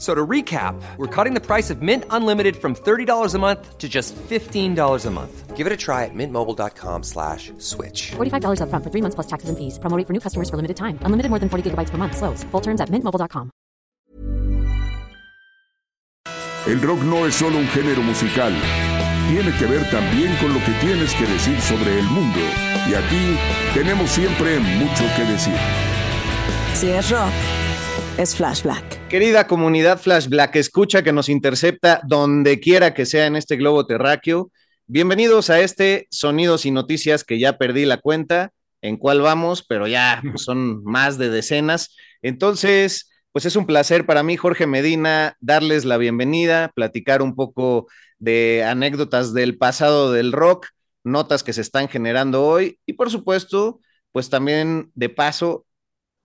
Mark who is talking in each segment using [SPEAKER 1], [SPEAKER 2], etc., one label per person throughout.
[SPEAKER 1] So to recap, we're cutting the price of Mint Unlimited from $30 a month to just $15 a month. Give it a try at mintmobile.com slash switch.
[SPEAKER 2] $45 upfront for three months plus taxes and fees. Promoting for new customers for limited time. Unlimited more than 40 gigabytes per month. Slows. Full terms at mintmobile.com.
[SPEAKER 3] El rock no es solo un género musical. Tiene que ver también con lo que tienes que decir sobre el mundo. Y aquí tenemos siempre mucho que decir.
[SPEAKER 4] Si es rock, es Flash Black.
[SPEAKER 5] Querida comunidad Flash Black, escucha que nos intercepta donde quiera que sea en este globo terráqueo. Bienvenidos a este Sonidos y Noticias que ya perdí la cuenta en cuál vamos, pero ya son más de decenas. Entonces, pues es un placer para mí, Jorge Medina, darles la bienvenida, platicar un poco de anécdotas del pasado del rock, notas que se están generando hoy y por supuesto, pues también de paso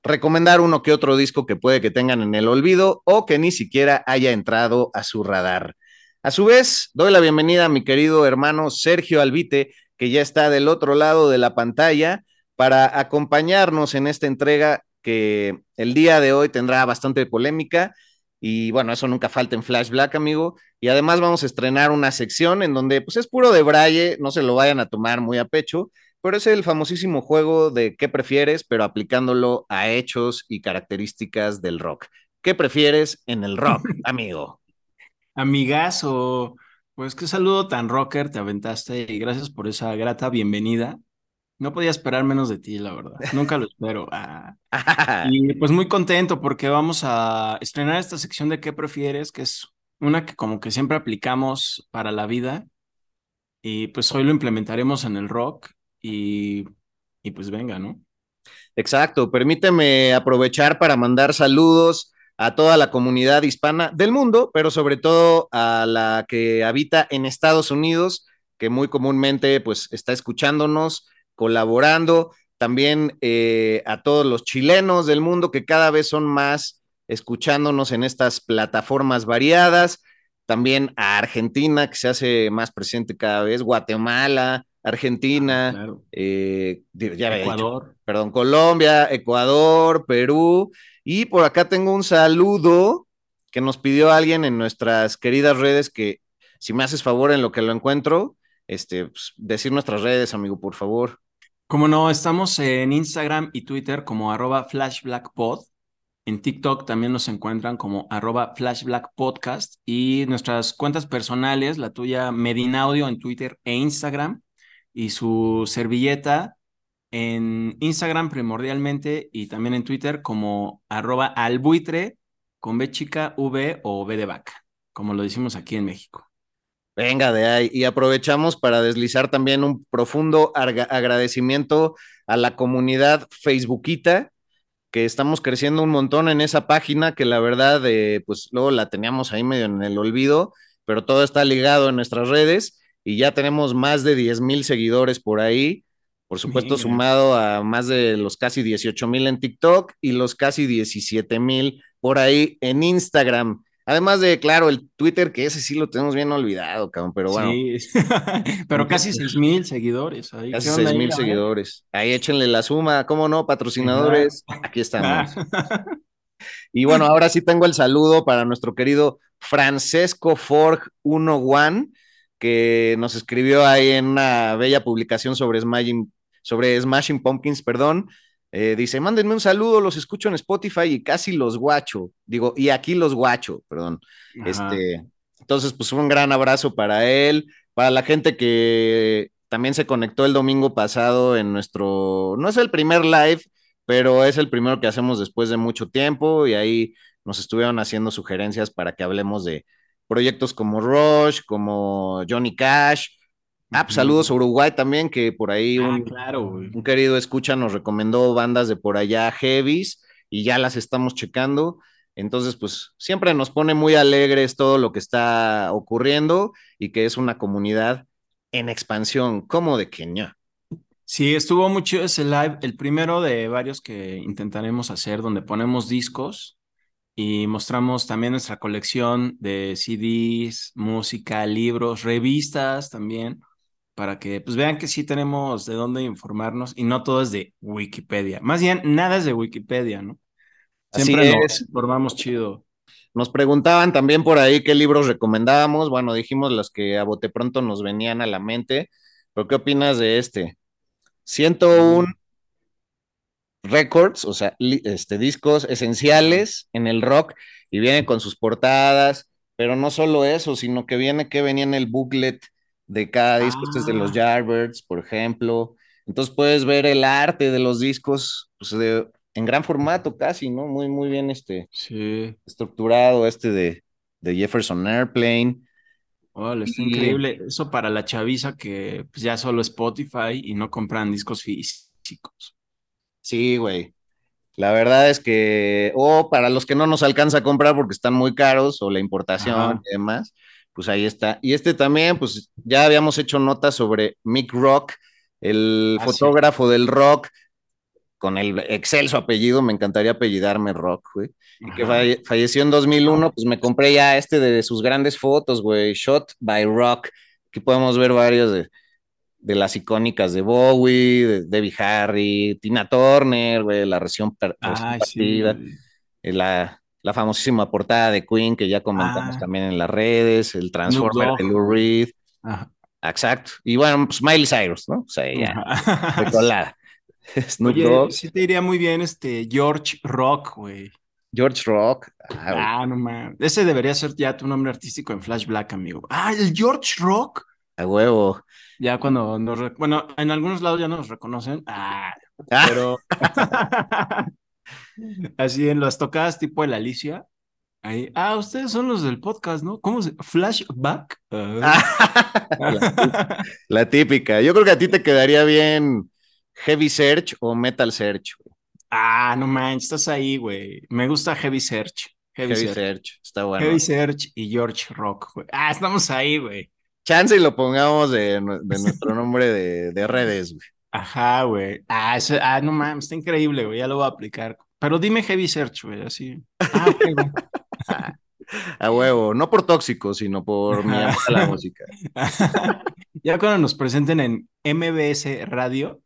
[SPEAKER 5] recomendar uno que otro disco que puede que tengan en el olvido o que ni siquiera haya entrado a su radar. A su vez, doy la bienvenida a mi querido hermano Sergio Albite, que ya está del otro lado de la pantalla para acompañarnos en esta entrega que el día de hoy tendrá bastante polémica. Y bueno, eso nunca falta en Flash Black, amigo. Y además vamos a estrenar una sección en donde pues es puro de braille, no se lo vayan a tomar muy a pecho, pero es el famosísimo juego de qué prefieres, pero aplicándolo a hechos y características del rock. ¿Qué prefieres en el rock, amigo?
[SPEAKER 6] Amigazo, pues qué saludo tan rocker te aventaste y gracias por esa grata bienvenida. No podía esperar menos de ti, la verdad. Nunca lo espero. Ah. Y pues muy contento porque vamos a estrenar esta sección de qué prefieres, que es una que como que siempre aplicamos para la vida. Y pues hoy lo implementaremos en el rock y, y pues venga, ¿no?
[SPEAKER 5] Exacto, permíteme aprovechar para mandar saludos a toda la comunidad hispana del mundo, pero sobre todo a la que habita en Estados Unidos, que muy comúnmente pues está escuchándonos, colaborando, también eh, a todos los chilenos del mundo que cada vez son más escuchándonos en estas plataformas variadas, también a Argentina que se hace más presente cada vez, Guatemala, Argentina,
[SPEAKER 6] Claro.
[SPEAKER 5] eh, ya había dicho,
[SPEAKER 6] Ecuador.
[SPEAKER 5] perdón, Colombia, Ecuador, Perú. Y por acá tengo un saludo que nos pidió alguien en nuestras queridas redes que si me haces favor en lo que lo encuentro, este, pues, decir nuestras redes, amigo, por favor.
[SPEAKER 6] Como no, estamos en Instagram y Twitter como arroba flashblackpod. En TikTok también nos encuentran como arroba flashblackpodcast. Y nuestras cuentas personales, la tuya Medinaudio en Twitter e Instagram. Y su servilleta en Instagram primordialmente y también en Twitter como arroba albuitre con chica, V o B de vaca, como lo decimos aquí en México.
[SPEAKER 5] Venga de ahí. Y aprovechamos para deslizar también un profundo agradecimiento a la comunidad Facebookita, que estamos creciendo un montón en esa página, que la verdad, eh, pues luego la teníamos ahí medio en el olvido, pero todo está ligado en nuestras redes y ya tenemos más de 10 mil seguidores por ahí. Por supuesto, sumado a más de los casi 18 mil en TikTok y los casi 17 mil por ahí en Instagram. Además de, claro, el Twitter, que ese sí lo tenemos bien olvidado, cabrón, pero bueno,
[SPEAKER 6] Sí, pero casi seis mil seguidores. ahí.
[SPEAKER 5] casi
[SPEAKER 6] ¿Qué onda
[SPEAKER 5] 6
[SPEAKER 6] ahí,
[SPEAKER 5] mil seguidores. Ahí échenle la suma, ¿cómo no? Patrocinadores, aquí estamos. Y bueno, ahora sí tengo el saludo para nuestro querido Francesco Forg 11, que nos escribió ahí en una bella publicación sobre Smashing, sobre Smashing Pumpkins, perdón. Eh, dice, mándenme un saludo, los escucho en Spotify y casi los guacho. Digo, y aquí los guacho, perdón.
[SPEAKER 6] Ajá.
[SPEAKER 5] Este, entonces, pues un gran abrazo para él, para la gente que también se conectó el domingo pasado en nuestro, no es el primer live, pero es el primero que hacemos después de mucho tiempo y ahí nos estuvieron haciendo sugerencias para que hablemos de proyectos como Rush, como Johnny Cash. Ah, pues, saludos a Uruguay también, que por ahí
[SPEAKER 6] Ah,
[SPEAKER 5] un,
[SPEAKER 6] claro,
[SPEAKER 5] un querido escucha nos recomendó bandas de por allá heavies y ya las estamos checando. Entonces, pues siempre nos pone muy alegres todo lo que está ocurriendo y que es una comunidad en expansión, como de Kenia.
[SPEAKER 6] Sí, estuvo muy chido ese live, el primero de varios que intentaremos hacer, donde ponemos discos y mostramos también nuestra colección de CDs, música, libros, revistas también, para que pues vean que sí tenemos de dónde informarnos y no todo es de Wikipedia. Más bien, nada es de Wikipedia, ¿no?
[SPEAKER 5] Así
[SPEAKER 6] Siempre nos
[SPEAKER 5] es.
[SPEAKER 6] informamos chido.
[SPEAKER 5] Nos preguntaban también por ahí qué libros recomendábamos. Bueno, dijimos los que a bote pronto nos venían a la mente. ¿Pero qué opinas de este? 101 records, o sea, este, discos esenciales en el rock y viene con sus portadas, pero no solo eso, sino que viene que venía en el booklet de cada disco. Este es de los
[SPEAKER 6] Ah.
[SPEAKER 5] Yardbirds, por ejemplo. Entonces puedes ver el arte de los discos pues, de- en gran formato casi, ¿no? Muy, muy bien este,
[SPEAKER 6] Sí,
[SPEAKER 5] estructurado este de, de Jefferson Airplane.
[SPEAKER 6] órale, está
[SPEAKER 5] Y-
[SPEAKER 6] increíble. Eso para la chaviza que pues, ya solo Spotify y no compran discos físicos.
[SPEAKER 5] Sí, güey. La verdad es que, o para los que no nos alcanza a comprar porque están muy caros, o la importación
[SPEAKER 6] Ajá.
[SPEAKER 5] y demás, pues ahí está. Y este también, pues ya habíamos hecho notas sobre Mick Rock, el
[SPEAKER 6] Ah, sí.
[SPEAKER 5] fotógrafo del rock, con el excelso apellido, me encantaría apellidarme Rock, güey. Y que falle- falleció en 2001, pues me compré ya este de sus grandes fotos, güey, Shot by Rock. Aquí podemos ver varios de, de las icónicas de Bowie, de Debbie Harry, Tina Turner, güey, la per-
[SPEAKER 6] Ay,
[SPEAKER 5] partida,
[SPEAKER 6] güey.
[SPEAKER 5] eh, la, la famosísima portada de Queen que ya comentamos
[SPEAKER 6] Ah.
[SPEAKER 5] también en las redes, el Transformer de Lou Reed,
[SPEAKER 6] Ajá.
[SPEAKER 5] exacto. Y bueno, pues Miley Cyrus, ¿no? O sea, ya, de colada. Snoop
[SPEAKER 6] Oye,
[SPEAKER 5] Dogg,
[SPEAKER 6] sí te iría muy bien este George Rock, güey.
[SPEAKER 5] George Rock. ah.
[SPEAKER 6] Ah, no mames. Ese debería ser ya tu nombre artístico en Flash Black, amigo. Ah, el George Rock.
[SPEAKER 5] A huevo.
[SPEAKER 6] Ya cuando nos... Bueno, en algunos lados ya nos reconocen. Ah,
[SPEAKER 5] Ah,
[SPEAKER 6] pero... Así en las tocadas tipo el Alicia. Ahí, ah, ustedes son los del podcast, ¿no? ¿Cómo se...? ¿Flashback? Ah.
[SPEAKER 5] la, tí- la típica. Yo creo que a ti te quedaría bien Heavy Search o Metal Search. güey.
[SPEAKER 6] Ah, no manches, estás ahí, güey. Me gusta Heavy Search. Heavy,
[SPEAKER 5] Heavy
[SPEAKER 6] Search.
[SPEAKER 5] Search, está bueno.
[SPEAKER 6] Heavy Search y George Rock, güey. Ah, estamos ahí, güey.
[SPEAKER 5] Chance y lo pongamos de, nue- de nuestro nombre de, de redes, güey.
[SPEAKER 6] Ajá, güey. Ah, eso- ah, no mames, está increíble, güey. Ya lo voy a aplicar. Pero dime Heavy Search, güey, así. Ah, güey.
[SPEAKER 5] A huevo, no por tóxico, sino por mi amor a la música.
[SPEAKER 6] Ya cuando nos presenten en MBS Radio,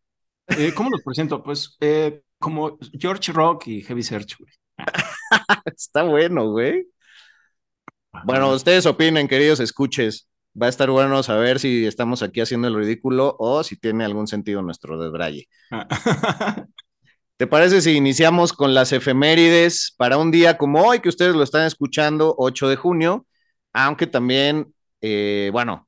[SPEAKER 6] eh, ¿cómo los presento? Pues eh, como George Rock y Heavy Search, güey.
[SPEAKER 5] Está bueno, güey. Bueno, ustedes opinen, queridos escuches. Va a estar bueno saber si estamos aquí haciendo el ridículo o si tiene algún sentido nuestro desbraye. ¿Te parece si iniciamos con las efemérides para un día como hoy, que ustedes lo están escuchando, 8 de junio? Aunque también, eh, bueno,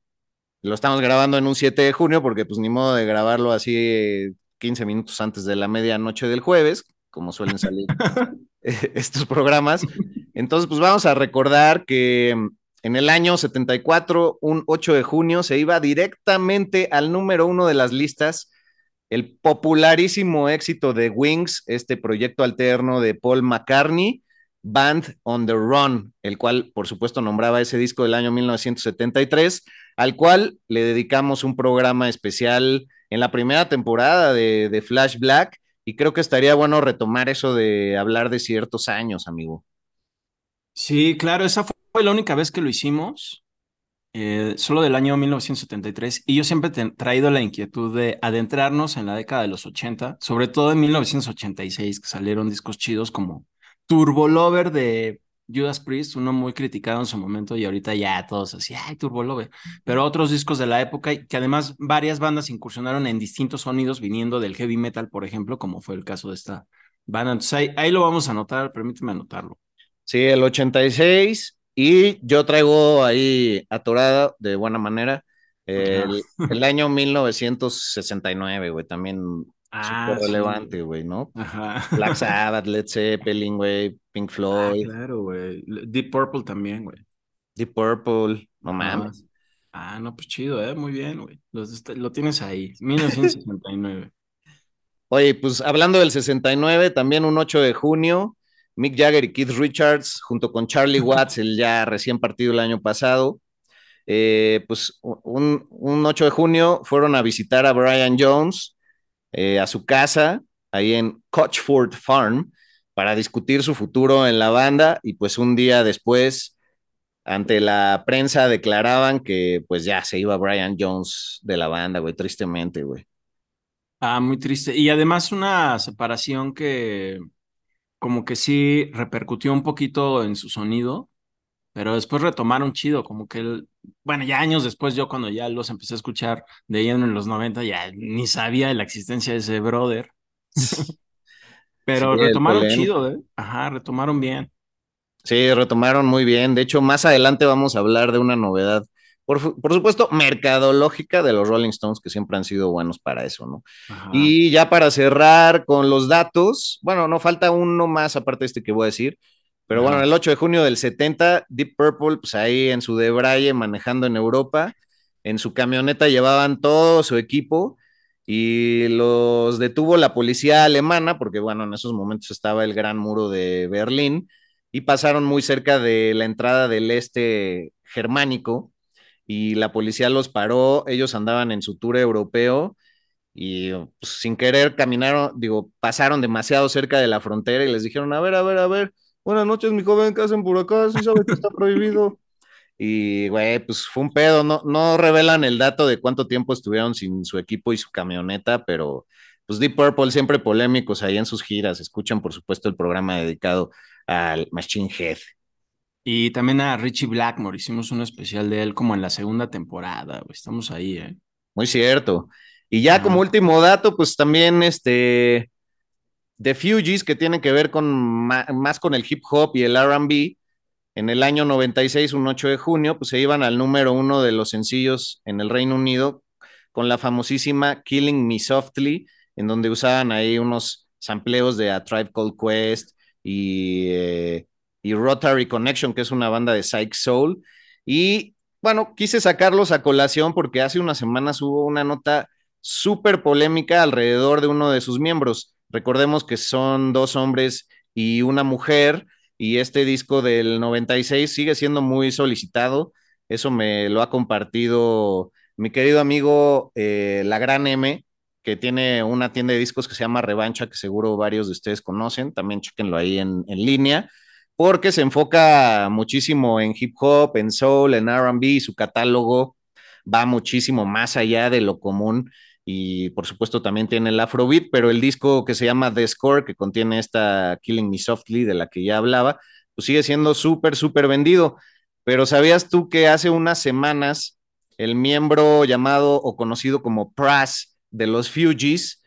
[SPEAKER 5] lo estamos grabando en un 7 de junio, porque pues ni modo de grabarlo así eh, 15 minutos antes de la medianoche del jueves, como suelen salir estos programas. Entonces, pues vamos a recordar que en el año 74, un 8 de junio, se iba directamente al número uno de las listas el popularísimo éxito de Wings, este proyecto alterno de Paul McCartney, Band on the Run, el cual por supuesto nombraba ese disco del año 1973, al cual le dedicamos un programa especial en la primera temporada de, de Flash Black, y creo que estaría bueno retomar eso de hablar de ciertos años, amigo.
[SPEAKER 6] Sí, claro, esa fue la única vez que lo hicimos, eh, solo del año 1973, y yo siempre he traído la inquietud de adentrarnos en la década de los 80, sobre todo en 1986, que salieron discos chidos como Turbo Lover de Judas Priest, uno muy criticado en su momento y ahorita ya todos así, ay, Turbo Lover, pero otros discos de la época y que además varias bandas incursionaron en distintos sonidos viniendo del heavy metal, por ejemplo, como fue el caso de esta banda. Entonces ahí, ahí lo vamos a anotar, permíteme anotarlo.
[SPEAKER 5] Sí, el 86 y yo traigo ahí atorada de buena manera el, el año 1969, güey, también
[SPEAKER 6] Ah,
[SPEAKER 5] súper
[SPEAKER 6] sí.
[SPEAKER 5] relevante, güey, ¿no?
[SPEAKER 6] Ajá.
[SPEAKER 5] Black Sabbath, Led Zeppelin, güey, Pink
[SPEAKER 6] Ah,
[SPEAKER 5] Floyd,
[SPEAKER 6] claro, güey. Deep Purple también, güey.
[SPEAKER 5] Deep Purple, no
[SPEAKER 6] Ah,
[SPEAKER 5] mames.
[SPEAKER 6] Ah, no, pues chido, ¿eh? Muy bien, güey. Los est- Lo tienes ahí, 1969.
[SPEAKER 5] Oye, pues hablando del 69, también un 8 de junio, Mick Jagger y Keith Richards, junto con Charlie Watts, el ya recién partido el año pasado, eh, pues un, un 8 de junio fueron a visitar a Brian Jones eh, a su casa, ahí en Cochford Farm, para discutir su futuro en la banda y pues un día después, ante la prensa, declaraban que pues ya se iba Brian Jones de la banda, güey, tristemente, güey.
[SPEAKER 6] Ah, muy triste. Y además una separación que como que sí repercutió un poquito en su sonido, pero después retomaron chido, como que él, bueno, ya años después yo cuando ya los empecé a escuchar de lleno en los 90 ya ni sabía de la existencia de ese brother, pero
[SPEAKER 5] Sí, el
[SPEAKER 6] retomaron chido, ¿eh? Ajá, retomaron bien.
[SPEAKER 5] Sí, retomaron muy bien. De hecho, más adelante vamos a hablar de una novedad, por, por supuesto, mercadológica de los Rolling Stones, que siempre han sido buenos para eso, ¿no?
[SPEAKER 6] Ajá.
[SPEAKER 5] Y ya para cerrar con los datos, bueno, no falta uno más aparte de este que voy a decir, pero bueno,
[SPEAKER 6] Ajá.
[SPEAKER 5] el 8 de junio del 70, Deep Purple, pues ahí en su debraye manejando en Europa, en su camioneta llevaban todo su equipo y los detuvo la policía alemana, porque bueno, en esos momentos estaba el gran muro de Berlín y pasaron muy cerca de la entrada del este germánico y la policía los paró, ellos andaban en su tour europeo y pues, sin querer caminaron, digo, pasaron demasiado cerca de la frontera y les dijeron, a ver, a ver, a ver, buenas noches, mi joven, ¿qué hacen por acá? Sí sabe que está prohibido. Y, güey, pues fue un pedo, no, no revelan el dato de cuánto tiempo estuvieron sin su equipo y su camioneta, pero pues Deep Purple siempre polémicos ahí en sus giras, escuchan por supuesto el programa dedicado al Machine Head.
[SPEAKER 6] Y también a Richie Blackmore, hicimos un especial de él como en la segunda temporada, güey. Estamos ahí, ¿eh?
[SPEAKER 5] Muy cierto. Y ya como último dato, pues también este The Fugees, que tiene que ver con más con el hip hop y el RB, en el año 96, un 8 de junio, pues se iban al número uno de los sencillos en el Reino Unido con la famosísima Killing Me Softly, en donde usaban ahí unos sampleos de A Tribe Called Quest y, eh, y Rotary Connection, que es una banda de Psych Soul. Y bueno, quise sacarlos a colación porque hace unas semanas hubo una nota súper polémica alrededor de uno de sus miembros. Recordemos que son dos hombres y una mujer, y este disco del 96 sigue siendo muy solicitado. Eso me lo ha compartido mi querido amigo eh, La Gran M, que tiene una tienda de discos que se llama Revancha, que seguro varios de ustedes conocen. También chequenlo ahí en, en línea porque se enfoca muchísimo en hip hop, en soul, en RB, su catálogo va muchísimo más allá de lo común y por supuesto también tiene el Afrobeat, pero el disco que se llama The Score, que contiene esta Killing Me Softly de la que ya hablaba, pues sigue siendo súper, súper vendido. Pero ¿sabías tú que hace unas semanas el miembro llamado o conocido como Pras de los Fugees,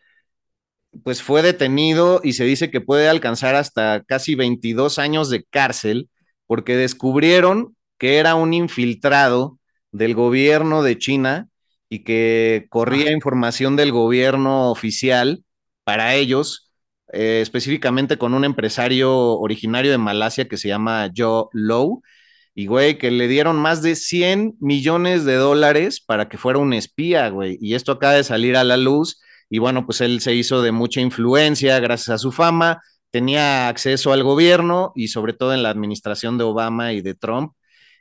[SPEAKER 5] pues fue detenido y se dice que puede alcanzar hasta casi 22 años de cárcel porque descubrieron que era un infiltrado del gobierno de China y que corría información del gobierno oficial para ellos, eh, específicamente con un empresario originario de Malasia que se llama Joe Low, y güey, que le dieron más de 100 millones de dólares para que fuera un espía, güey, y esto acaba de salir a la luz, y bueno, pues él se hizo de mucha influencia gracias a su fama, tenía acceso al gobierno y sobre todo en la administración de Obama y de Trump,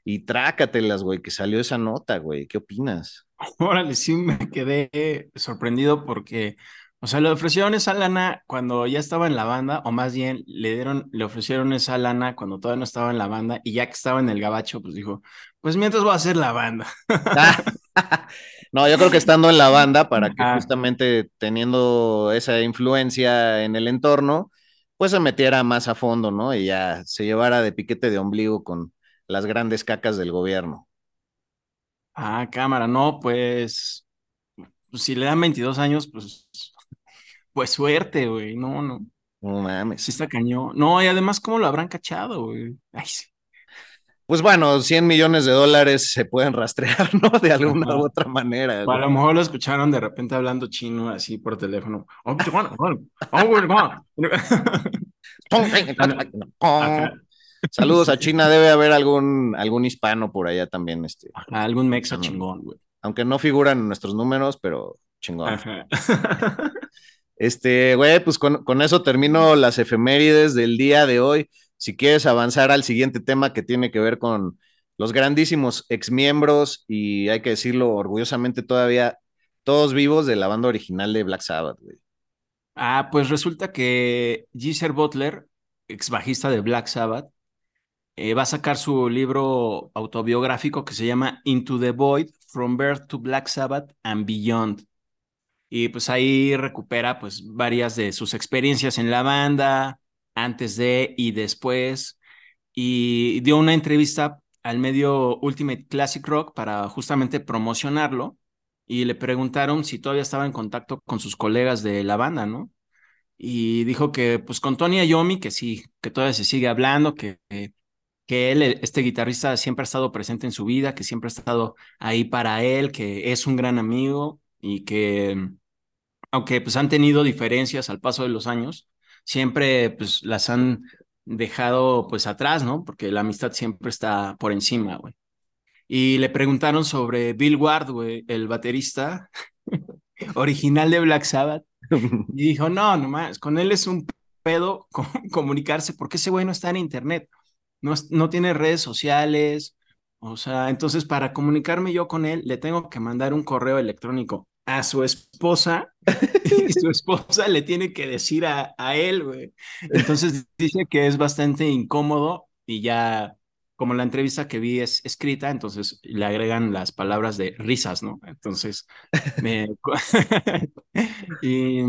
[SPEAKER 5] y trácatelas, güey, que salió esa nota, güey, ¿qué opinas?
[SPEAKER 6] Órale, sí me quedé sorprendido porque, o sea, le ofrecieron esa lana cuando ya estaba en la banda, o más bien le dieron, le ofrecieron esa lana cuando todavía no estaba en la banda, y ya que estaba en el gabacho, pues dijo, pues mientras voy a hacer la banda.
[SPEAKER 5] no, yo creo que estando en la banda, para que justamente teniendo esa influencia en el entorno, pues se metiera más a fondo, ¿no? Y ya se llevara de piquete de ombligo con las grandes cacas del gobierno.
[SPEAKER 6] Ah, cámara, no, pues, pues, si le dan 22 años, pues, pues suerte, güey, no, no,
[SPEAKER 5] No mames.
[SPEAKER 6] sí está cañón. No, y además, ¿cómo lo habrán cachado, güey? Ay, sí.
[SPEAKER 5] Pues bueno, 100 millones de dólares se pueden rastrear, ¿no? De alguna
[SPEAKER 6] Ajá.
[SPEAKER 5] u otra manera.
[SPEAKER 6] O a lo mejor lo escucharon de repente hablando chino así por teléfono.
[SPEAKER 5] Saludos a China, debe haber algún, algún hispano por allá también, este,
[SPEAKER 6] Ajá, algún mexa chingón, güey.
[SPEAKER 5] aunque no figuran en nuestros números, pero chingón.
[SPEAKER 6] Ajá.
[SPEAKER 5] Este, güey, pues con, con eso termino las efemérides del día de hoy. Si quieres avanzar al siguiente tema que tiene que ver con los grandísimos exmiembros y hay que decirlo orgullosamente todavía, todos vivos de la banda original de Black Sabbath.
[SPEAKER 6] Ah, pues resulta que Geezer Butler, ex bajista de Black Sabbath, eh, va a sacar su libro autobiográfico que se llama Into the Void, From Birth to Black Sabbath and Beyond. Y pues ahí recupera pues varias de sus experiencias en la banda, antes de y después. Y dio una entrevista al medio Ultimate Classic Rock para justamente promocionarlo. Y le preguntaron si todavía estaba en contacto con sus colegas de la banda, ¿no? Y dijo que pues con Tony Iommi que sí, que todavía se sigue hablando, que, que él, este guitarrista, siempre ha estado presente en su vida, que siempre ha estado ahí para él, que es un gran amigo y que aunque pues han tenido diferencias al paso de los años, siempre pues las han dejado pues atrás, ¿no? Porque la amistad siempre está por encima, güey. Y le preguntaron sobre Bill Ward, güey, el baterista original de Black Sabbath. Y dijo, no, nomás, con él es un pedo com- comunicarse porque ese güey no está en internet, no, no tiene redes sociales, o sea, entonces para comunicarme yo con él le tengo que mandar un correo electrónico a su esposa y su esposa le tiene que decir a, a él, güey. Entonces dice que es bastante incómodo y ya, como la entrevista que vi es escrita, entonces le agregan las palabras de risas, ¿no? Entonces, me... y,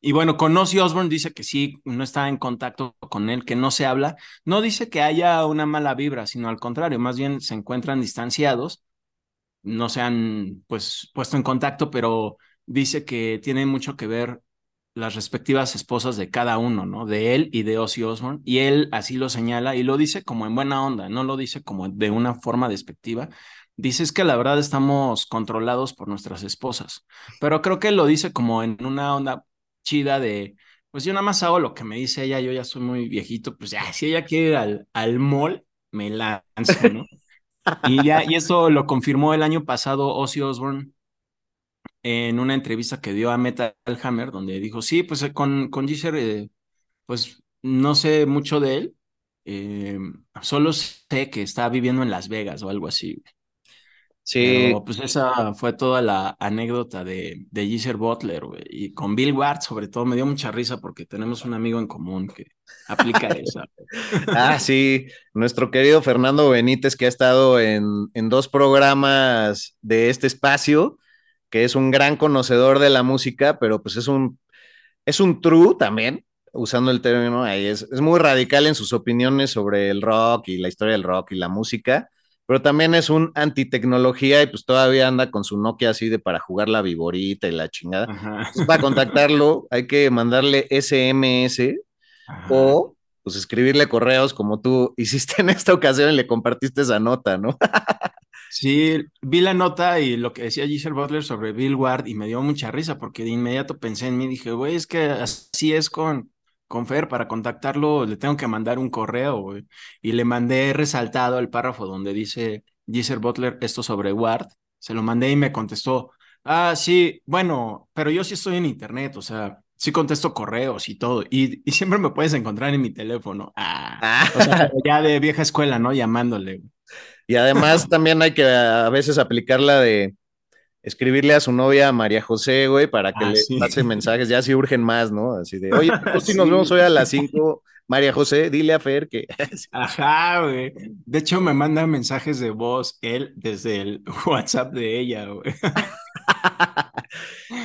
[SPEAKER 6] y bueno, con Ozzy Osbourne dice que sí, no está en contacto con él, que no se habla. No dice que haya una mala vibra, sino al contrario, más bien se encuentran distanciados, no se han pues puesto en contacto, pero dice que tiene mucho que ver las respectivas esposas de cada uno, ¿no? De él y de Ozzy Osbourne. Y él así lo señala y lo dice como en buena onda, no lo dice como de una forma despectiva. Dice es que la verdad estamos controlados por nuestras esposas, pero creo que lo dice como en una onda chida de, pues yo nada más hago lo que me dice ella, yo ya soy muy viejito, pues ya, si ella quiere ir al, al mall, me lanzo, ¿no? Y ya, y eso lo confirmó el año pasado Ozzy Osbourne en una entrevista que dio a Metal Hammer, donde dijo, sí, pues eh, con, con eh, pues no sé mucho de él, eh, solo sé que está viviendo en Las Vegas o algo así.
[SPEAKER 5] Sí,
[SPEAKER 6] Pero pues esa fue toda la anécdota de, de Geezer Butler, güey. Y con Bill Ward, sobre todo, me dio mucha risa porque tenemos un amigo en común que aplica esa.
[SPEAKER 5] Ah, sí, nuestro querido Fernando Benítez, que ha estado en, en dos programas de este espacio, que es un gran conocedor de la música, pero pues es un, es un true también, usando el término ahí, es, es muy radical en sus opiniones sobre el rock y la historia del rock y la música, pero también es un antitecnología y pues todavía anda con su Nokia así de para jugar la viborita y la chingada. Entonces, para contactarlo hay que mandarle SMS
[SPEAKER 6] Ajá.
[SPEAKER 5] o pues escribirle correos como tú hiciste en esta ocasión y le compartiste esa nota, ¿no?
[SPEAKER 6] Sí, vi la nota y lo que decía Giselle Butler sobre Bill Ward y me dio mucha risa porque de inmediato pensé en mí, dije, güey, es que así es con, con Fer, para contactarlo le tengo que mandar un correo. Y le mandé resaltado el párrafo donde dice Giselle Butler esto sobre Ward, se lo mandé y me contestó, ah, sí, bueno, pero yo sí estoy en internet, o sea, sí contesto correos y todo, y, y siempre me puedes encontrar en mi teléfono. Ah, o sea, ya de vieja escuela, ¿no? Llamándole.
[SPEAKER 5] Y además también hay que a veces aplicar la de escribirle a su novia María José, güey, para que
[SPEAKER 6] Ah,
[SPEAKER 5] le
[SPEAKER 6] sí.
[SPEAKER 5] pase mensajes, ya si urgen más, ¿no? Así de, oye, pues si nos vemos hoy a las 5, María José, dile a Fer que...
[SPEAKER 6] Ajá, güey. De hecho, me manda mensajes de voz él desde el WhatsApp de ella, güey.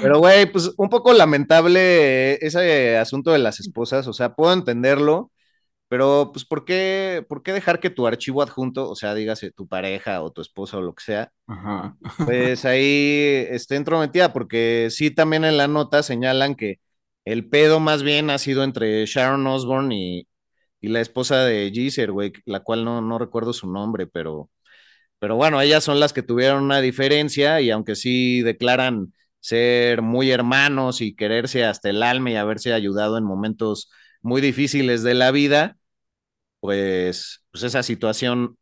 [SPEAKER 5] Pero, güey, pues un poco lamentable eh, ese asunto de las esposas, o sea, puedo entenderlo, pero pues ¿por qué, por qué dejar que tu archivo adjunto, o sea, dígase tu pareja o tu esposa o lo que sea,
[SPEAKER 6] Ajá.
[SPEAKER 5] pues ahí esté entrometida? Porque sí, también en la nota señalan que el pedo más bien ha sido entre Sharon Osbourne y, y la esposa de Geezer, güey, la cual no, no recuerdo su nombre, pero, pero bueno, ellas son las que tuvieron una diferencia y aunque sí declaran ser muy hermanos y quererse hasta el alma y haberse ayudado en momentos muy difíciles de la vida, pues, pues esa situación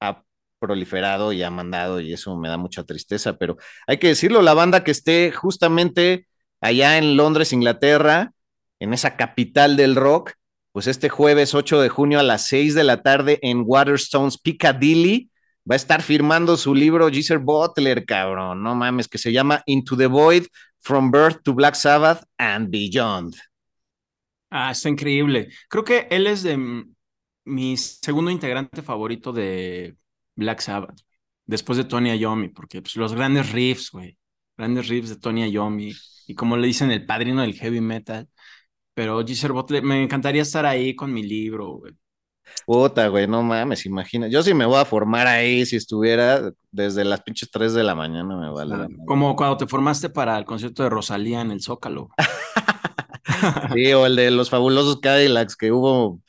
[SPEAKER 5] ha proliferado y ha mandado y eso me da mucha tristeza, pero hay que decirlo, la banda que esté justamente allá en Londres, Inglaterra, en esa capital del rock, pues este jueves 8 de junio a las 6 de la tarde en Waterstones, Piccadilly, va a estar firmando su libro Geezer Butler, cabrón, no mames, que se llama Into the Void, From Birth to Black Sabbath and Beyond.
[SPEAKER 6] Ah, está increíble. Creo que él es de mi segundo integrante favorito de Black Sabbath, después de Tony Iommi, porque pues, los grandes riffs, güey, grandes riffs de Tony Iommi, y como le dicen, el padrino del heavy metal. Pero Geezer Butler, me encantaría estar ahí con mi libro, güey.
[SPEAKER 5] Puta, güey, no mames, imagina. Yo sí me voy a formar ahí si estuviera desde las pinches 3 de la mañana, me vale.
[SPEAKER 6] como cuando te formaste para el concierto de Rosalía en el Zócalo.
[SPEAKER 5] sí, o el de los fabulosos Cadillacs, que hubo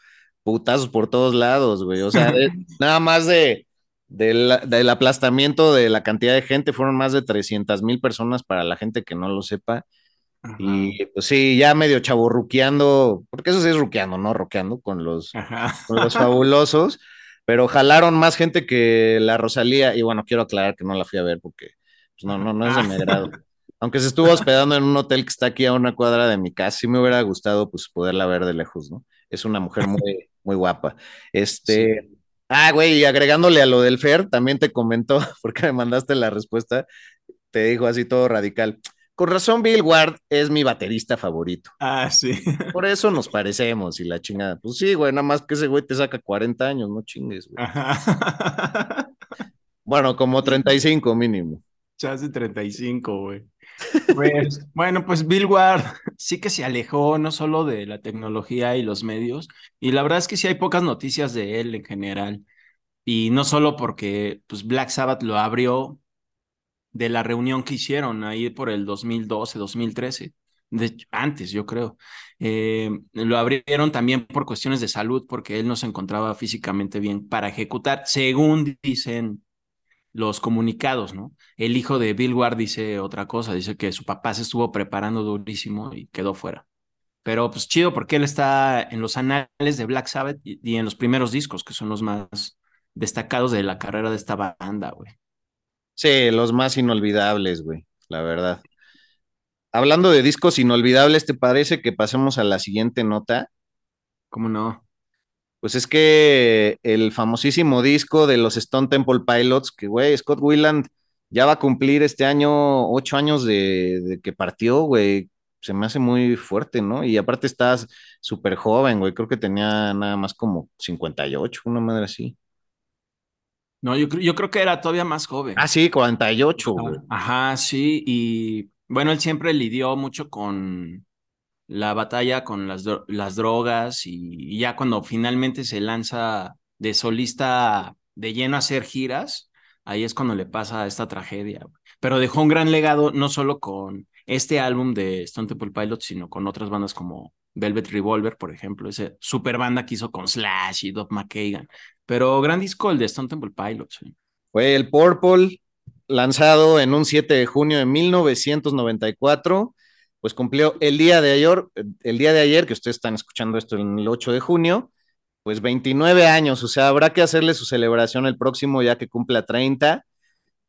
[SPEAKER 5] putazos por todos lados, güey. O sea, nada más de, del aplastamiento de la cantidad de gente, fueron más de 300 mil personas para la gente que no lo sepa. Y pues sí, ya medio chaburruqueando, porque eso sí es ruqueando, ¿no? Roqueando con los, con los fabulosos, pero jalaron más gente que la Rosalía, y bueno, quiero aclarar que no la fui a ver porque pues, no, no, no es de mi grado. Aunque se estuvo hospedando en un hotel que está aquí a una cuadra de mi casa, sí me hubiera gustado pues poderla ver de lejos, ¿no? Es una mujer muy, muy guapa. Este, ah, güey, y agregándole a lo del Fer, también te comentó, porque me mandaste la respuesta, te dijo así todo radical. Con razón, Bill Ward es mi baterista favorito.
[SPEAKER 6] Ah, sí.
[SPEAKER 5] Por eso nos parecemos y la chingada. Pues sí, güey, nada más que ese güey te saca 40 años, no chingues, güey. Bueno, como 35 mínimo.
[SPEAKER 6] Ya hace 35, güey. Pues, bueno, pues Bill Ward sí que se alejó no solo de la tecnología y los medios, y la verdad es que sí hay pocas noticias de él en general. Y no solo porque pues Black Sabbath lo abrió de la reunión que hicieron ahí por el 2012, 2013, de, antes yo creo. Eh, lo abrieron también por cuestiones de salud, porque él no se encontraba físicamente bien para ejecutar, según dicen los comunicados, ¿no? El hijo de Bill Ward dice otra cosa, dice que su papá se estuvo preparando durísimo y quedó fuera. Pero pues chido porque él está en los anales de Black Sabbath y, y en los primeros discos, que son los más destacados de la carrera de esta banda, güey.
[SPEAKER 5] Sí, los más inolvidables, güey, la verdad. Hablando de discos inolvidables, ¿te parece que pasemos a la siguiente nota?
[SPEAKER 6] ¿Cómo no?
[SPEAKER 5] Pues es que el famosísimo disco de los Stone Temple Pilots, que güey, Scott Weiland ya va a cumplir este año ocho años de, de que partió, güey. Se me hace muy fuerte, ¿no? Y aparte estás súper joven, güey. Creo que tenía nada más como 58, una madre así.
[SPEAKER 6] No, yo, yo creo que era todavía más joven.
[SPEAKER 5] Ah, sí, 48, güey.
[SPEAKER 6] Ajá, sí, y bueno, él siempre lidió mucho con la batalla con las, las drogas y, ya cuando finalmente se lanza de solista de lleno a hacer giras, ahí es cuando le pasa esta tragedia. Pero dejó un gran legado no solo con este álbum de Stone Temple Pilots, sino con otras bandas como Velvet Revolver, por ejemplo, ese super banda que hizo con Slash y Doc McKagan. Pero gran disco el de Stone Temple Pilots.
[SPEAKER 5] Fue el Purple, lanzado en un 7 de junio de 1994, pues cumplió el día de ayer, el día de ayer, que ustedes están escuchando esto en el 8 de junio, pues 29 años, o sea, habrá que hacerle su celebración el próximo ya que cumpla 30,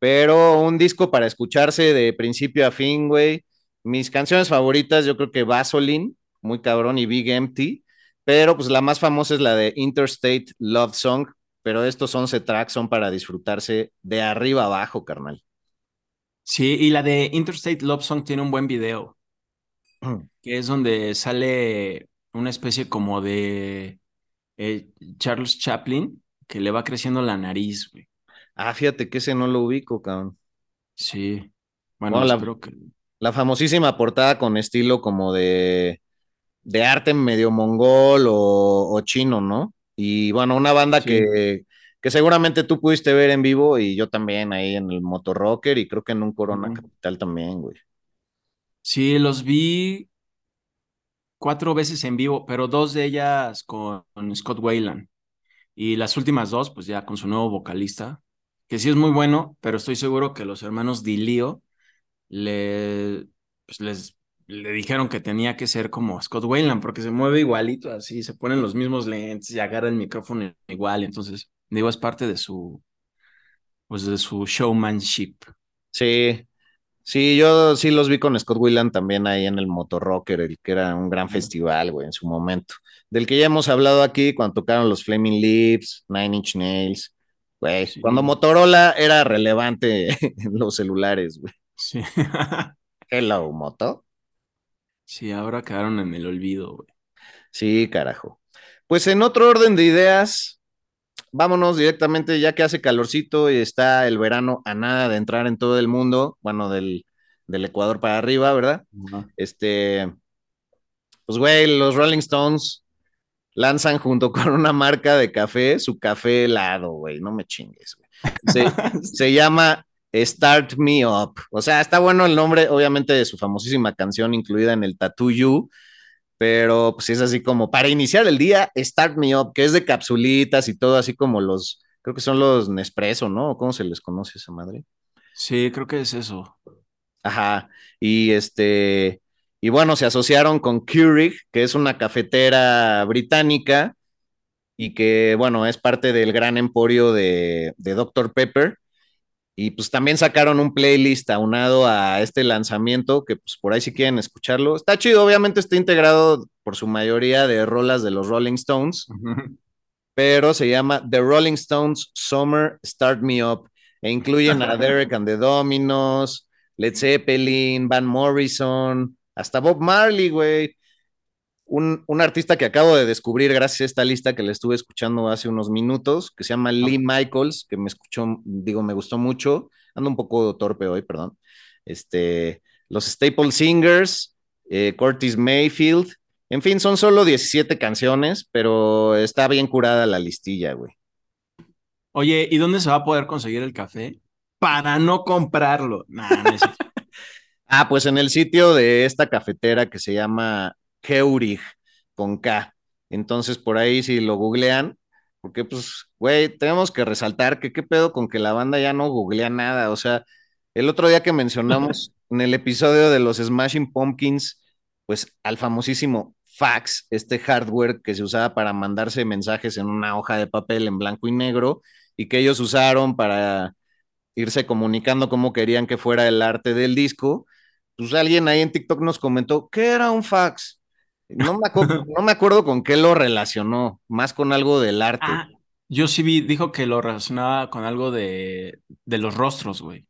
[SPEAKER 5] pero un disco para escucharse de principio a fin, güey. Mis canciones favoritas, yo creo que Vaseline, muy cabrón, y Big Empty, pero pues la más famosa es la de Interstate Love Song, pero estos 11 tracks son para disfrutarse de arriba abajo, carnal.
[SPEAKER 6] Sí, y la de Interstate Love Song tiene un buen video, que es donde sale una especie como de eh, Charles Chaplin, que le va creciendo la nariz, güey.
[SPEAKER 5] Ah, fíjate que ese no lo ubico, cabrón.
[SPEAKER 6] Sí. Bueno, la, que...
[SPEAKER 5] la famosísima portada con estilo como de de arte medio mongol o, chino, ¿no? Y bueno, una banda que, que, seguramente tú pudiste ver en vivo y yo también ahí en el Motorrocker y creo que en un Corona Capital también, güey.
[SPEAKER 6] Sí, los vi cuatro veces en vivo, pero dos de ellas con, Scott Wayland. Y las últimas dos, pues ya con su nuevo vocalista, que sí es muy bueno, pero estoy seguro que los hermanos Dilio le, pues les le dijeron que tenía que ser como Scott Wayland, porque se mueve igualito, así, se ponen los mismos lentes y agarra el micrófono igual. Entonces, digo, es parte de su, pues de su showmanship.
[SPEAKER 5] Sí, sí, yo sí los vi con Scott Wayland también ahí en el Motorrocker, el que era un gran festival, güey, en su momento. Del que ya hemos hablado aquí cuando tocaron los Flaming Lips, Nine Inch Nails, güey. Cuando Motorola era relevante en los celulares, güey.
[SPEAKER 6] Sí.
[SPEAKER 5] Hello, Moto.
[SPEAKER 6] Sí, ahora quedaron en el olvido, güey.
[SPEAKER 5] Sí, carajo. Pues en otro orden de ideas, vámonos directamente, ya que hace calorcito y está el verano a nada de entrar en todo el mundo, bueno, del, Ecuador para arriba, ¿verdad? Este, pues güey, los Rolling Stones lanzan junto con una marca de café su café helado, güey, no me chingues, güey. Se, se llama Start Me Up. O sea, está bueno el nombre, obviamente, de su famosísima canción incluida en el Tattoo You, pero pues es así como para iniciar el día, Start Me Up, que es de capsulitas y todo, así como los, creo que son los Nespresso, ¿no? ¿Cómo se les conoce esa madre?
[SPEAKER 6] Sí, creo que es eso.
[SPEAKER 5] Ajá, y este, y bueno, se asociaron con Keurig, que es una cafetera británica y que, bueno, es parte del gran emporio de, de Dr. Pepper y pues también sacaron un playlist aunado a este lanzamiento, que pues por ahí si quieren escucharlo. Está chido, obviamente está integrado por su mayoría de rolas de los Rolling Stones, pero se llama The Rolling Stones Summer Start Me Up. E incluyen a Derek and the Dominos, Led Zeppelin, Van Morrison, hasta Bob Marley, güey un, artista que acabo de descubrir gracias a esta lista que le estuve escuchando hace unos minutos, que se llama Lee Michaels, que me escuchó, digo, me gustó mucho. Ando un poco torpe hoy, perdón. Este, los Staple Singers, eh, Curtis Mayfield. En fin, son solo 17 canciones, pero está bien curada la listilla, güey.
[SPEAKER 6] Oye, ¿y dónde se va a poder conseguir el café? Para no comprarlo.
[SPEAKER 5] ah, pues en el sitio de esta cafetera que se llama Keurig con K. Entonces, por ahí si lo googlean, porque pues, güey, tenemos que resaltar que qué pedo con que la banda ya no googlea nada. O sea, el otro día que mencionamos en el episodio de los Smashing Pumpkins, pues al famosísimo fax, este hardware que se usaba para mandarse mensajes en una hoja de papel en blanco y negro y que ellos usaron para irse comunicando cómo querían que fuera el arte del disco, pues alguien ahí en TikTok nos comentó, ¿qué era un fax? No me, acuerdo, con qué lo relacionó, más con algo del arte. Ah,
[SPEAKER 6] yo sí vi, dijo que lo relacionaba con algo de, de los rostros, güey.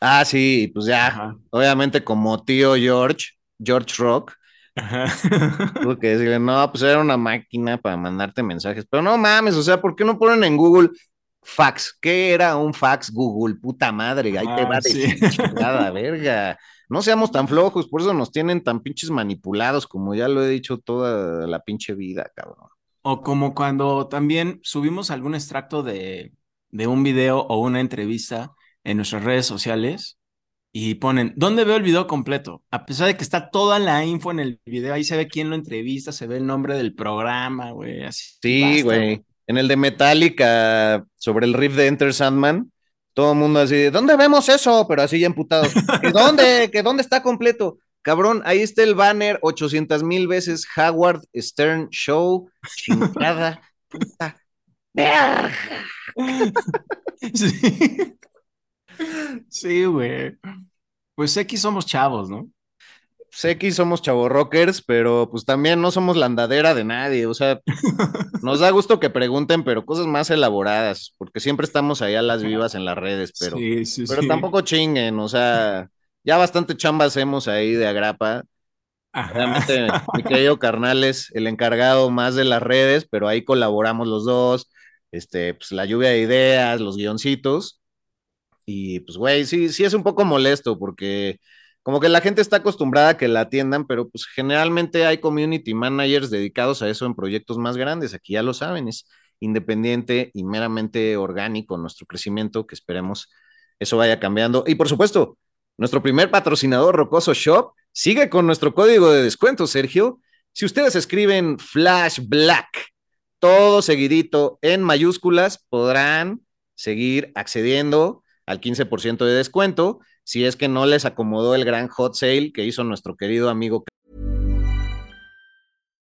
[SPEAKER 5] Ah, sí, pues ya, obviamente como tío George, George Rock, tuvo que decirle, no, pues era una máquina para mandarte mensajes, pero no mames, o sea, ¿por qué no ponen en Google fax? ¿Qué era un fax Google? Puta madre, ahí te va a decir chingada, verga no seamos tan flojos, por eso nos tienen tan pinches manipulados, como ya lo he dicho toda la pinche vida, cabrón.
[SPEAKER 6] O como cuando también subimos algún extracto de, de un video o una entrevista en nuestras redes sociales y ponen, ¿dónde veo el video completo? A pesar de que está toda la info en el video, ahí se ve quién lo entrevista, se ve el nombre del programa, güey, así.
[SPEAKER 5] Sí, güey. En el de Metallica, sobre el riff de Enter Sandman, todo el mundo así, ¿dónde vemos eso? Pero así ya emputados. ¿Que dónde? ¿Que dónde está completo? Cabrón, ahí está el banner 800 mil veces Howard Stern Show. Chingada puta.
[SPEAKER 6] Sí. Sí, güey. Pues X somos chavos, ¿no?
[SPEAKER 5] Sé que somos chavos rockers, pero pues también no somos la andadera de nadie. O sea, nos da gusto que pregunten, pero cosas más elaboradas, porque siempre estamos allá las vivas en las redes, pero, pero tampoco chinguen, o sea, ya bastante chamba hacemos ahí de agrapa. Realmente, mi querido carnal es el encargado más de las redes, pero ahí colaboramos los dos. Este, pues la lluvia de ideas, los guioncitos. Y pues, güey, sí, sí es un poco molesto porque como que la gente está acostumbrada a que la atiendan, pero pues generalmente hay community managers dedicados a eso en proyectos más grandes. Aquí ya lo saben, es independiente y meramente orgánico nuestro crecimiento, que esperemos eso vaya cambiando. Y por supuesto, nuestro primer patrocinador, Rocoso Shop, sigue con nuestro código de descuento, Sergio. Si ustedes escriben Flash Black, todo seguidito en mayúsculas, podrán seguir accediendo al 15% de descuento si es que no les acomodó el gran hot sale que hizo nuestro querido amigo.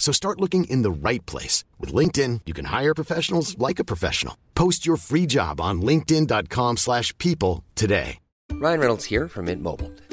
[SPEAKER 7] So start looking in the right place. With LinkedIn, you can hire professionals like a professional. Post your free job on linkedin.com slash people today.
[SPEAKER 1] Ryan Reynolds here from Mint Mobile.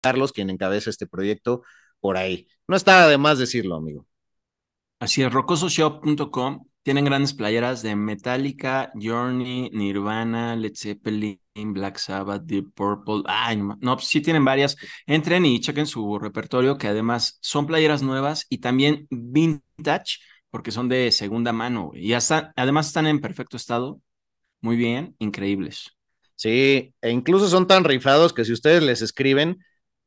[SPEAKER 5] Carlos, quien encabeza este proyecto por ahí. No está de más decirlo, amigo.
[SPEAKER 6] Así es, rocososhop.com. Tienen grandes playeras de Metallica, Journey, Nirvana, Led Zeppelin, Black Sabbath, Deep Purple. Ay, no, sí tienen varias. Entren y chequen su repertorio, que además son playeras nuevas y también vintage, porque son de segunda mano. Y hasta, además están en perfecto estado. Muy bien, increíbles.
[SPEAKER 5] Sí, e incluso son tan rifados que si ustedes les escriben,